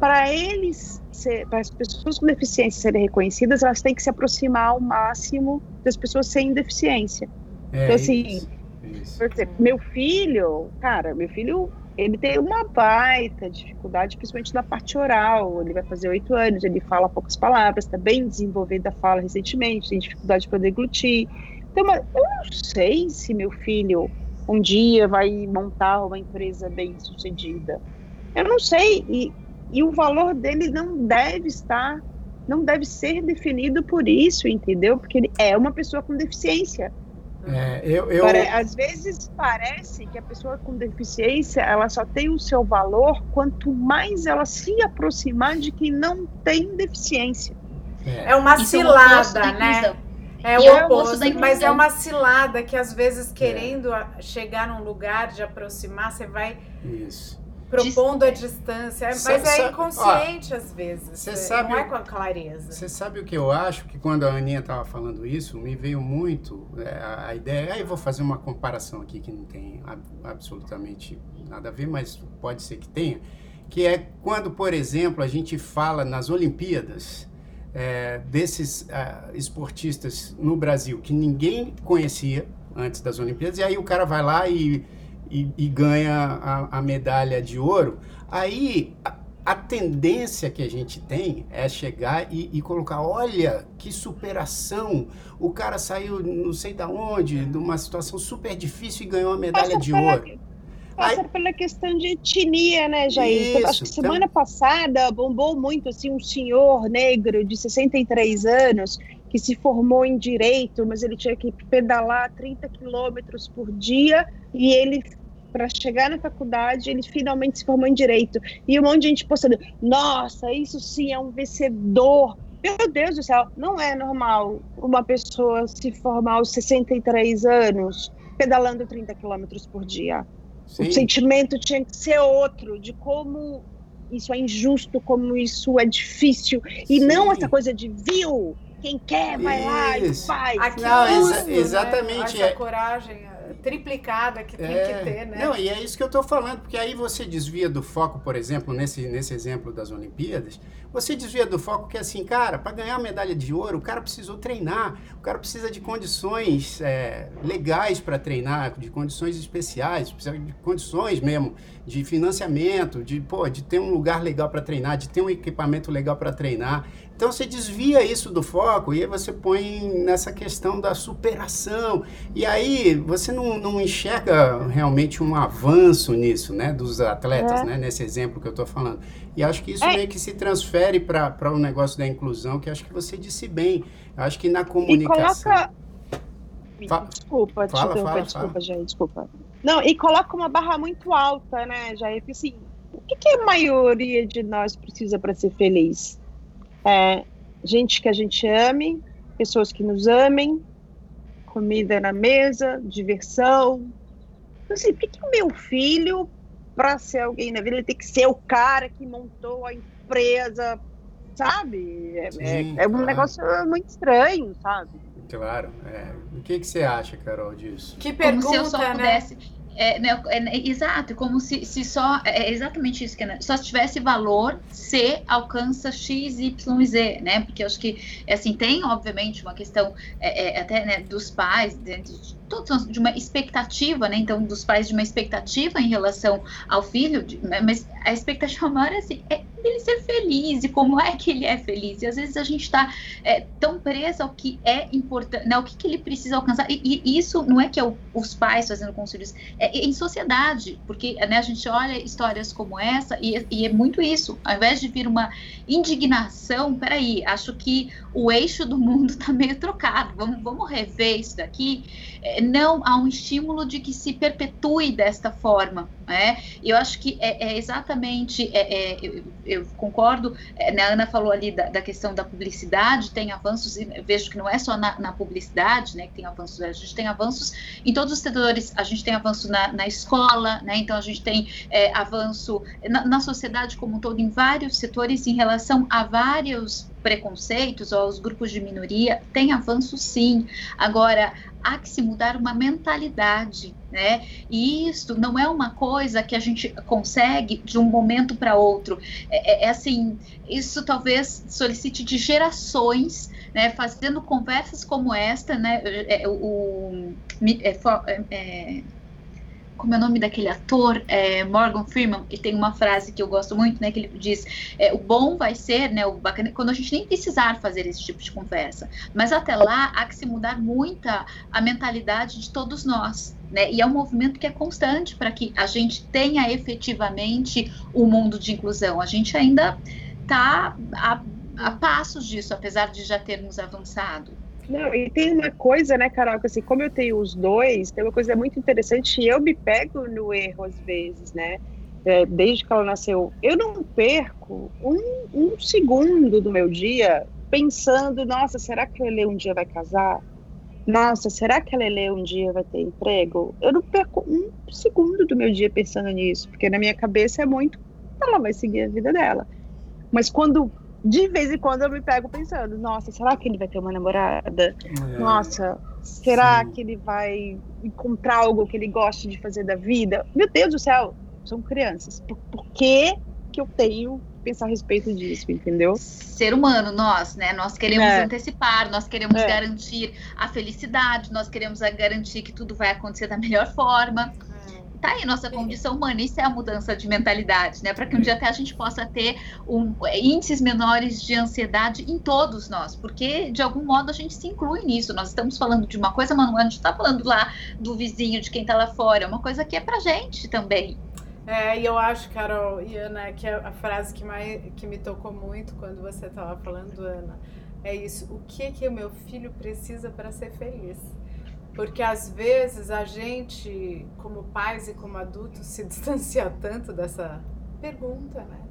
para eles, para as pessoas com deficiência serem reconhecidas, elas têm que se aproximar ao máximo das pessoas sem deficiência. É, então, assim, isso, isso. Exemplo, meu filho, cara, meu filho, ele tem uma baita dificuldade, principalmente na parte oral. Ele vai fazer oito anos, ele fala poucas palavras, está bem desenvolvendo a fala recentemente, tem dificuldade para deglutir. Então, eu não sei se meu filho um dia vai montar uma empresa bem sucedida. Eu não sei. E e o valor dele não deve estar, não deve ser definido por isso, entendeu? Porque ele é uma pessoa com deficiência. É, eu, eu... às vezes parece que a pessoa com deficiência ela só tem o seu valor quanto mais ela se aproximar de quem não tem deficiência. É, é uma isso cilada, é né? É o é oposto, mas é uma cilada que às vezes querendo é. chegar num lugar de aproximar, você vai Isso propondo a distância, mas é inconsciente ó, às vezes. Você sabe, não é com a clareza. Você sabe o que eu acho? Que quando a Aninha estava falando isso, me veio muito é, a, ideia. Aí eu vou fazer uma comparação aqui que não tem absolutamente nada a ver, mas pode ser que tenha. Que é quando, por exemplo, a gente fala nas Olimpíadas é, desses uh, esportistas no Brasil que ninguém conhecia antes das Olimpíadas, e aí o cara vai lá e e, e ganha a, a, medalha de ouro, aí a, a, tendência que a gente tem é chegar e, e, colocar, olha que superação, o cara saiu não sei da onde, de uma situação super difícil e ganhou a medalha passa de pela, ouro. Passa aí, pela questão de etnia, né, Jair? Isso, acho que semana então, passada bombou muito assim um senhor negro de 63 anos que se formou em direito, mas ele tinha que pedalar 30 quilômetros por dia e ele para chegar na faculdade, ele finalmente se formou em direito. E um monte de gente postando: nossa, isso sim é um vencedor. Meu Deus do céu, não é normal uma pessoa se formar aos 63 anos pedalando 30 quilômetros por dia. Sim. O sentimento tinha que ser outro, de como isso é injusto, como isso é difícil. E Sim. não essa coisa de viu, quem quer vai isso. lá e faz. Aqui não, exa né? exatamente. Essa é. coragem triplicada que tem é, que ter, né? Não, e é isso que eu estou falando, porque aí você desvia do foco, por exemplo, nesse, nesse exemplo das Olimpíadas, você desvia do foco que assim, cara, para ganhar a medalha de ouro, o cara precisou treinar, o cara precisa de condições é, legais para treinar, de condições especiais, precisa de condições mesmo, de financiamento, de, pô, de ter um lugar legal para treinar, de ter um equipamento legal para treinar. Então você desvia isso do foco e aí você põe nessa questão da superação. E aí você não, não enxerga realmente um avanço nisso, né, dos atletas, é. né, nesse exemplo que eu estou falando. E acho que isso é. meio que se transfere para o um negócio da inclusão, que acho que você disse bem. Acho que na comunicação. E coloca... Desculpa, fala, desculpa, fala, desculpa, fala. Jair, desculpa. Não, e coloca uma barra muito alta, né, Jair? Porque assim, o que, que a maioria de nós precisa para ser feliz? É, gente que a gente ame, pessoas que nos amem, comida na mesa, diversão. Então, assim, por que, o meu filho, para ser alguém na vida, ele tem que ser o cara que montou a empresa, sabe? É, Sim, é, é um claro. negócio muito estranho, sabe? Claro. É. O que, que você acha, Carol, disso? Que pergunta, Como se eu só né? pudesse... Né? É, né, é, exato, como se, se só. É, é exatamente isso né, só tivesse valor se alcança X, Y e Z, né? Porque eu acho que, assim, tem, obviamente, uma questão é, é, até né, dos pais, dentro de todos de uma expectativa, né? Então, dos pais de uma expectativa em relação ao filho, de, né, mas a expectativa [laughs] maior é assim, é ele ser feliz e como é que ele é feliz. E às vezes a gente está é, tão preso ao que é importante, né, o que, que ele precisa alcançar. E, e isso não é que é o, os pais fazendo com os filhos, é, é em sociedade, porque né, a gente olha histórias como essa e, e, é muito isso. Ao invés de vir uma indignação, peraí, acho que o eixo do mundo está [laughs] meio trocado, vamos, vamos rever isso daqui. É, não há um estímulo de que se perpetue desta forma. Né? Eu acho que é, é exatamente, é, é, eu, eu, concordo, é, né, a Ana falou ali da, da, questão da publicidade, tem avanços, vejo que não é só na, na, publicidade né, que tem avanços, a gente tem avanços em todos os setores, a gente tem avanço na, na escola, né, então a gente tem avanço na, na sociedade como um todo, em vários setores em relação a vários preconceitos ou aos grupos de minoria, tem avanço sim. Agora, há que se mudar uma mentalidade, né? E isso não é uma coisa que a gente consegue de um momento para outro. É, é, é, assim, isso talvez solicite de gerações, né? Fazendo conversas como esta, né? É, o, o é, é como é o nome daquele ator, é, Morgan Freeman, que tem uma frase que eu gosto muito, né, que ele diz, é, o bom vai ser, né, o bacana, quando a gente nem precisar fazer esse tipo de conversa, mas até lá há que se mudar muita a mentalidade de todos nós, né, e é um movimento que é constante para que a gente tenha efetivamente o um mundo de inclusão, a gente ainda está a, a passos disso, apesar de já termos avançado. Não, e tem uma coisa, né, Carol, que assim, como eu tenho os dois, tem uma coisa muito interessante, e eu me pego no erro às vezes, né? É, desde que ela nasceu, eu não perco um, um segundo do meu dia pensando, nossa, será que a Lele um dia vai casar? Nossa, será que a Lele um dia vai ter emprego? Eu não perco um segundo do meu dia pensando nisso, porque na minha cabeça é muito, ela vai seguir a vida dela. Mas quando de vez em quando eu me pego pensando, nossa, será que ele vai ter uma namorada? É. Nossa, será Sim. que ele vai encontrar algo que ele goste de fazer da vida? Meu Deus do céu, são crianças. Por, por que que eu tenho que pensar a respeito disso, entendeu? Ser humano, nós, né? Nós queremos é. antecipar, nós queremos é. garantir a felicidade, nós queremos garantir que tudo vai acontecer da melhor forma tá aí nossa condição humana, isso é a mudança de mentalidade, né? Para que um dia até a gente possa ter um, índices menores de ansiedade em todos nós, porque de algum modo a gente se inclui nisso. Nós estamos falando de uma coisa, mas a gente está falando lá do vizinho, de quem está lá fora, é uma coisa que é pra gente também. É, e eu acho, Carol e Ana, que a, a frase que, mais, que me tocou muito quando você estava falando, Ana, é isso. O que que o meu filho precisa para ser feliz? Porque às vezes a gente, como pais e como adultos, se [laughs] distancia tanto dessa pergunta, né?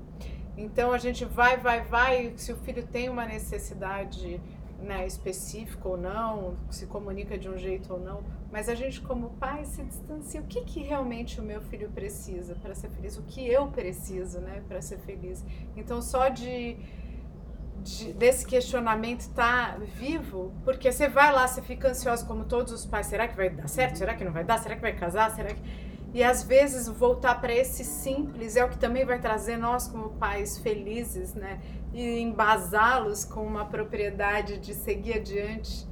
Então a gente vai, vai, vai, se o filho tem uma necessidade né, específica ou não, se comunica de um jeito ou não, mas a gente como pai se distancia. O que, que realmente o meu filho precisa para ser feliz? O que eu preciso, né, para ser feliz? Então só de de, desse questionamento está vivo, porque você vai lá, você fica ansioso como todos os pais, será que vai dar certo? Será que não vai dar? Será que vai casar? Será que e às vezes voltar para esse simples é o que também vai trazer nós como pais felizes, né? E embasá-los com uma propriedade de seguir adiante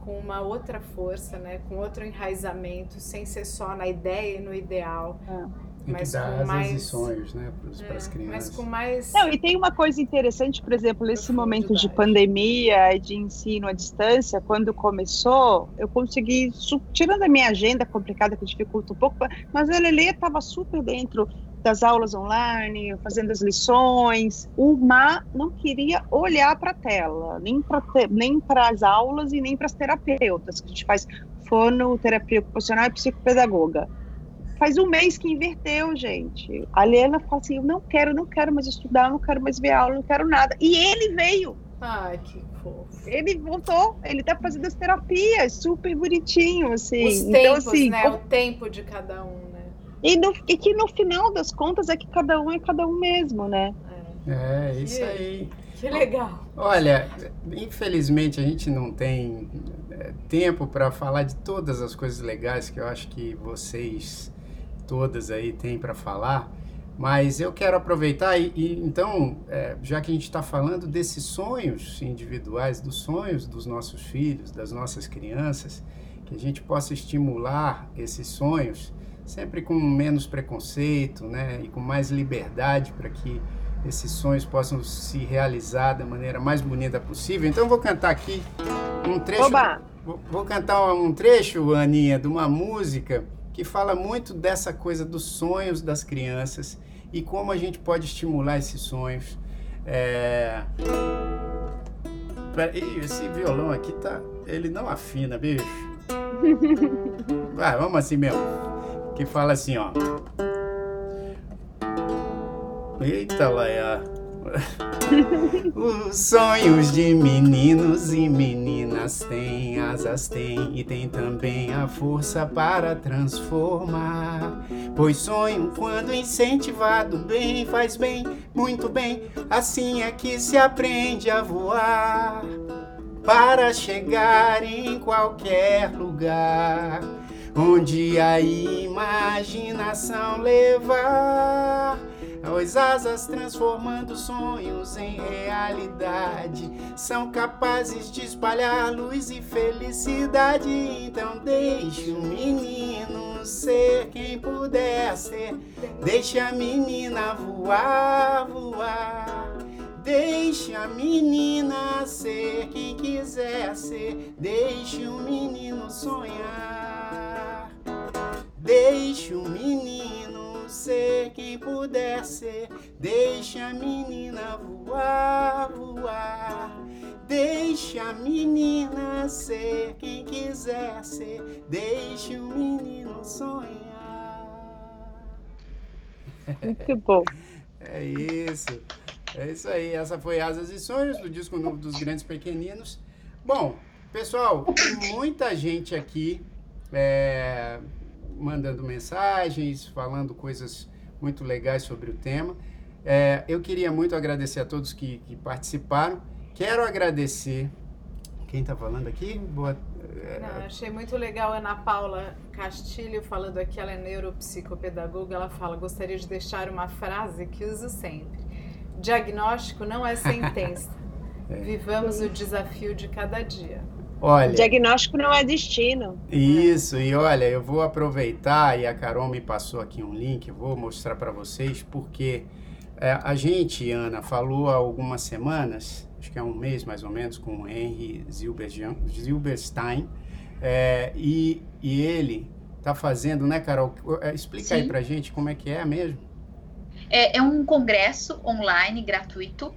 com uma outra força, né? Com outro enraizamento, sem ser só na ideia e no ideal. É mas com mais e sonhos, né, para as é, crianças. Mas com mais. Não, e tem uma coisa interessante, por exemplo, nesse momento de pandemia e de ensino à distância, quando começou, eu consegui, tirando a minha agenda complicada que dificulta um pouco, mas a Lele estava super dentro das aulas online, fazendo as lições. O Má não queria olhar para a tela, nem para nem as aulas e nem para as terapeutas, que a gente faz fonoterapia ocupacional e psicopedagoga Faz um mês que inverteu, gente. A Helena fala assim: eu não quero, não quero mais estudar, não quero mais ver aula, não quero nada. E ele veio. Ai, que fofo. Ele voltou, ele tá fazendo as terapias, super bonitinho, assim. Os então, tempos, assim, né? O tempo de cada um, né? E, no, e que no final das contas é que cada um é cada um mesmo, né? É, é isso aí. Que legal. Olha, infelizmente a gente não tem é, tempo para falar de todas as coisas legais que eu acho que vocês todas aí têm para falar, mas eu quero aproveitar e, e então, é, já que a gente está falando desses sonhos individuais, dos sonhos dos nossos filhos, das nossas crianças, que a gente possa estimular esses sonhos sempre com menos preconceito, né, e com mais liberdade para que esses sonhos possam se realizar da maneira mais bonita possível. Então vou cantar aqui um trecho. Oba! Vou, vou cantar um trecho, Aninha, de uma música que fala muito dessa coisa dos sonhos das crianças e como a gente pode estimular esses sonhos. É... Esse violão aqui tá. Ele não afina, bicho. [laughs] Vai, vamos assim mesmo. Que fala assim, ó. Eita, Laia. [laughs] Os sonhos de meninos e meninas têm asas, têm e tem também a força para transformar. Pois sonho quando incentivado bem, faz bem, muito bem, assim é que se aprende a voar. Para chegar em qualquer lugar onde a imaginação levar as asas transformando sonhos em realidade são capazes de espalhar luz e felicidade. Então deixe o menino ser quem puder ser, deixe a menina voar, voar. Deixe a menina ser quem quiser ser, deixe o menino sonhar. Deixe o menino ser quem puder ser. Deixa a menina voar, voar. Deixa a menina ser quem quiser ser. Deixa o menino sonhar. Muito bom. É isso. É isso aí. Essa foi Asas e Sonhos, do disco novo dos Grandes Pequeninos. Bom, pessoal, muita gente aqui é, mandando mensagens, falando coisas muito legais sobre o tema. É, eu queria muito agradecer a todos que, que participaram. Quero agradecer. Quem está falando aqui? Boa, é... Não, achei muito legal a Ana Paula Castilho falando aqui, ela é neuropsicopedagoga. Ela fala: gostaria de deixar uma frase que uso sempre. Diagnóstico não é [laughs] sentença. é. Vivamos o desafio de cada dia. Olha, diagnóstico não é destino. Isso, e olha, eu vou aproveitar e a Carol me passou aqui um link, vou mostrar para vocês, porque é, a gente, Ana, falou há algumas semanas, acho que é um mês mais ou menos, com o Henry Zilberstein, é, e, e ele está fazendo, né, Carol? É, explica Sim. aí para gente como é que é mesmo. É, é um congresso online gratuito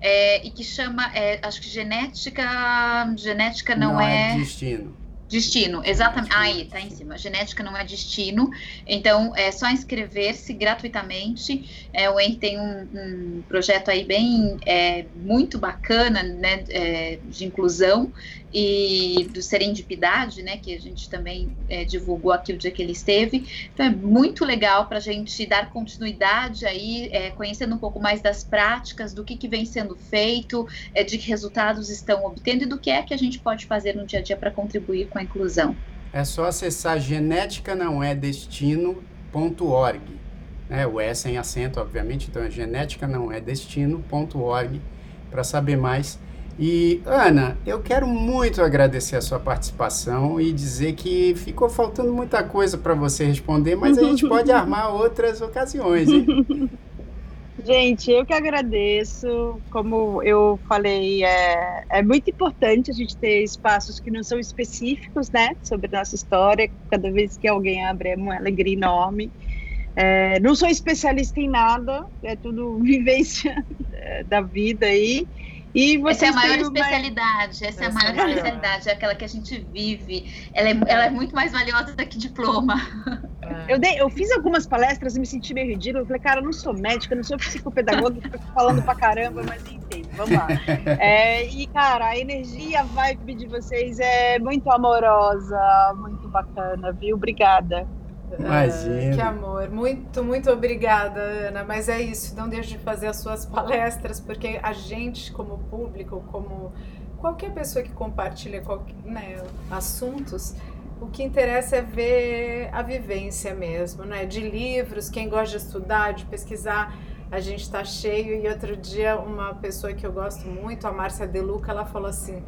é, e que chama, é, acho que genética, genética não, não é, é destino. Destino, exatamente. Aí, tá em cima. Genética não é destino. Então, é só inscrever-se gratuitamente. É, o EN tem um, um, projeto aí bem, é, muito bacana, né, é, de inclusão e do Serendipidade, né, que a gente também é, divulgou aqui o dia que ele esteve. Então é muito legal para a gente dar continuidade aí, é, conhecendo um pouco mais das práticas, do que, que vem sendo feito, é, de que resultados estão obtendo e do que é que a gente pode fazer no dia a dia para contribuir com a inclusão. É só acessar genética não é destino.org. Né, o E sem acento, obviamente, então é genética não é destino.org para saber mais e, Ana, eu quero muito agradecer a sua participação e dizer que ficou faltando muita coisa para você responder, mas a gente pode [laughs] armar outras ocasiões, hein? Gente, eu que agradeço. Como eu falei, é, é muito importante a gente ter espaços que não são específicos, né, sobre nossa história. Cada vez que alguém abre é uma alegria enorme. É, não sou especialista em nada, é tudo [laughs] vivência é, da vida aí. E essa é a maior especialidade, essa, essa é a maior, maior especialidade, é aquela que a gente vive. Ela é, ela é muito mais valiosa do que diploma. É. Eu, dei, eu fiz algumas palestras e me senti meio ridículo. Eu falei, cara, eu não sou médica, não sou psicopedagoga, fico falando pra caramba, mas enfim, vamos lá. [laughs] É, e, cara, a energia, a vibe de vocês é muito amorosa, muito bacana, viu? Obrigada. Imagina. que amor. Muito, muito obrigada, Ana. Mas é isso, não deixe de fazer as suas [laughs] palestras, porque a gente, como público, como qualquer pessoa que compartilha qualquer, né, assuntos, o que interessa é ver a vivência mesmo, né? De livros, quem gosta de estudar, de pesquisar, a gente está cheio. E outro dia, uma pessoa que eu gosto muito, a Márcia Deluca, ela falou assim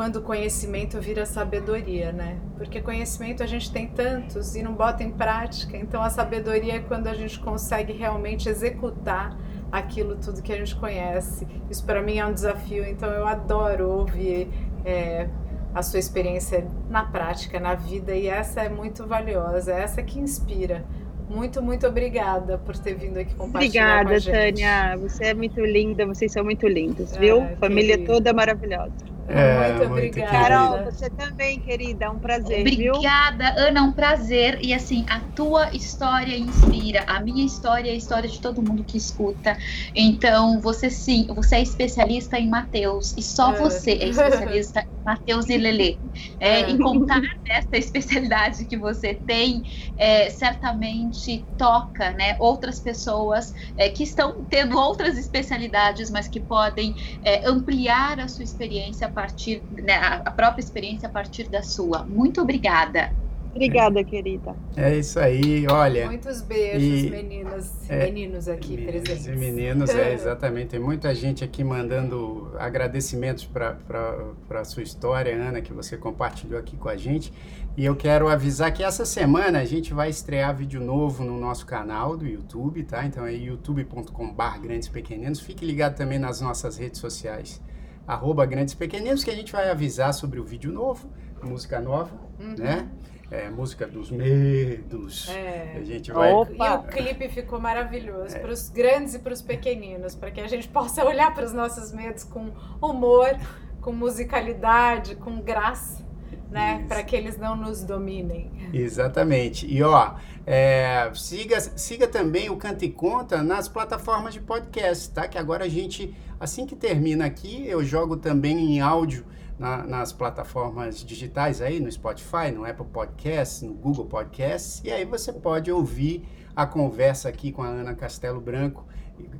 quando o conhecimento vira sabedoria, né? Porque conhecimento a gente tem tantos e não bota em prática. Então a sabedoria é quando a gente consegue realmente executar aquilo tudo que a gente conhece. Isso para mim é um desafio. Então eu adoro ouvir é, a sua experiência na prática, na vida e essa é muito valiosa. Essa que inspira. Muito, muito obrigada por ter vindo aqui compartilhar obrigada, com a gente. Obrigada, Tânia. Você é muito linda, vocês são muito lindos, viu? É, Família querida. toda maravilhosa. É, muito, muito obrigada. Carol, você também, querida, é um prazer. Obrigada, viu? Ana, um prazer. E assim, a tua história inspira, a minha história é a história de todo mundo que escuta. Então, você sim, você é especialista em Mateus, e só é. você é especialista em Mateus e Lelê. É, é. Em contar [laughs] essa especialidade que você tem, é, certamente toca né, outras pessoas é, que estão tendo outras especialidades, mas que podem é, ampliar a sua experiência partir, né, a própria experiência a partir da sua. Muito obrigada. Obrigada, querida. É isso aí, olha. Muitos beijos, e, meninas, é, meninos aqui meninos presentes. E meninos, é, [laughs] exatamente. Tem muita gente aqui mandando agradecimentos para a sua história, Ana, que você compartilhou aqui com a gente. E eu quero avisar que essa semana a gente vai estrear vídeo novo no nosso canal do YouTube, tá? Então é youtube.com.br Grandes Pequeninos. Fique ligado também nas nossas redes sociais arroba Grandes Pequeninos, que a gente vai avisar sobre o vídeo novo, música nova, uhum. né? É, música dos medos. É. A gente vai. Opa. E o clipe ficou maravilhoso é. para os grandes e para os pequeninos, para que a gente possa [laughs] olhar para os nossos medos com humor, com musicalidade, com graça né? Para que eles não nos dominem. Exatamente. E ó, é, siga, siga também o Canta e Conta nas plataformas de podcast, tá? Que agora a gente, assim que termina aqui, eu jogo também em áudio na, nas plataformas digitais aí, no Spotify, no Apple Podcasts, no Google Podcasts, e aí você pode ouvir a conversa aqui com a Ana Castelo Branco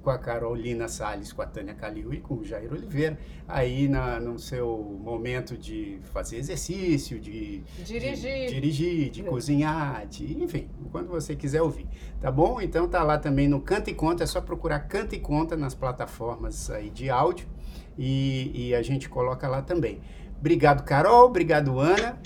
com a Carolina Salles, com a Tânia Calil e com o Jair Oliveira, aí na, no seu momento de fazer exercício, de dirigir, de, dirigir, de cozinhar, de, enfim, quando você quiser ouvir, tá bom? Então tá lá também no Canta e Conta, é só procurar Canta e Conta nas plataformas aí de áudio e, e a gente coloca lá também. Obrigado, Carol, obrigado, Ana.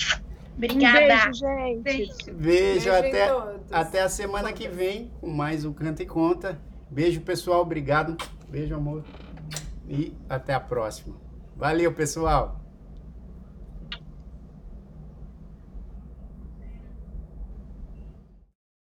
Obrigada. Um beijo, gente. Beijo, beijo até, até a semana que vem com mais o Canta e Conta. Beijo, pessoal. Obrigado. Beijo, amor. E até a próxima. Valeu, pessoal.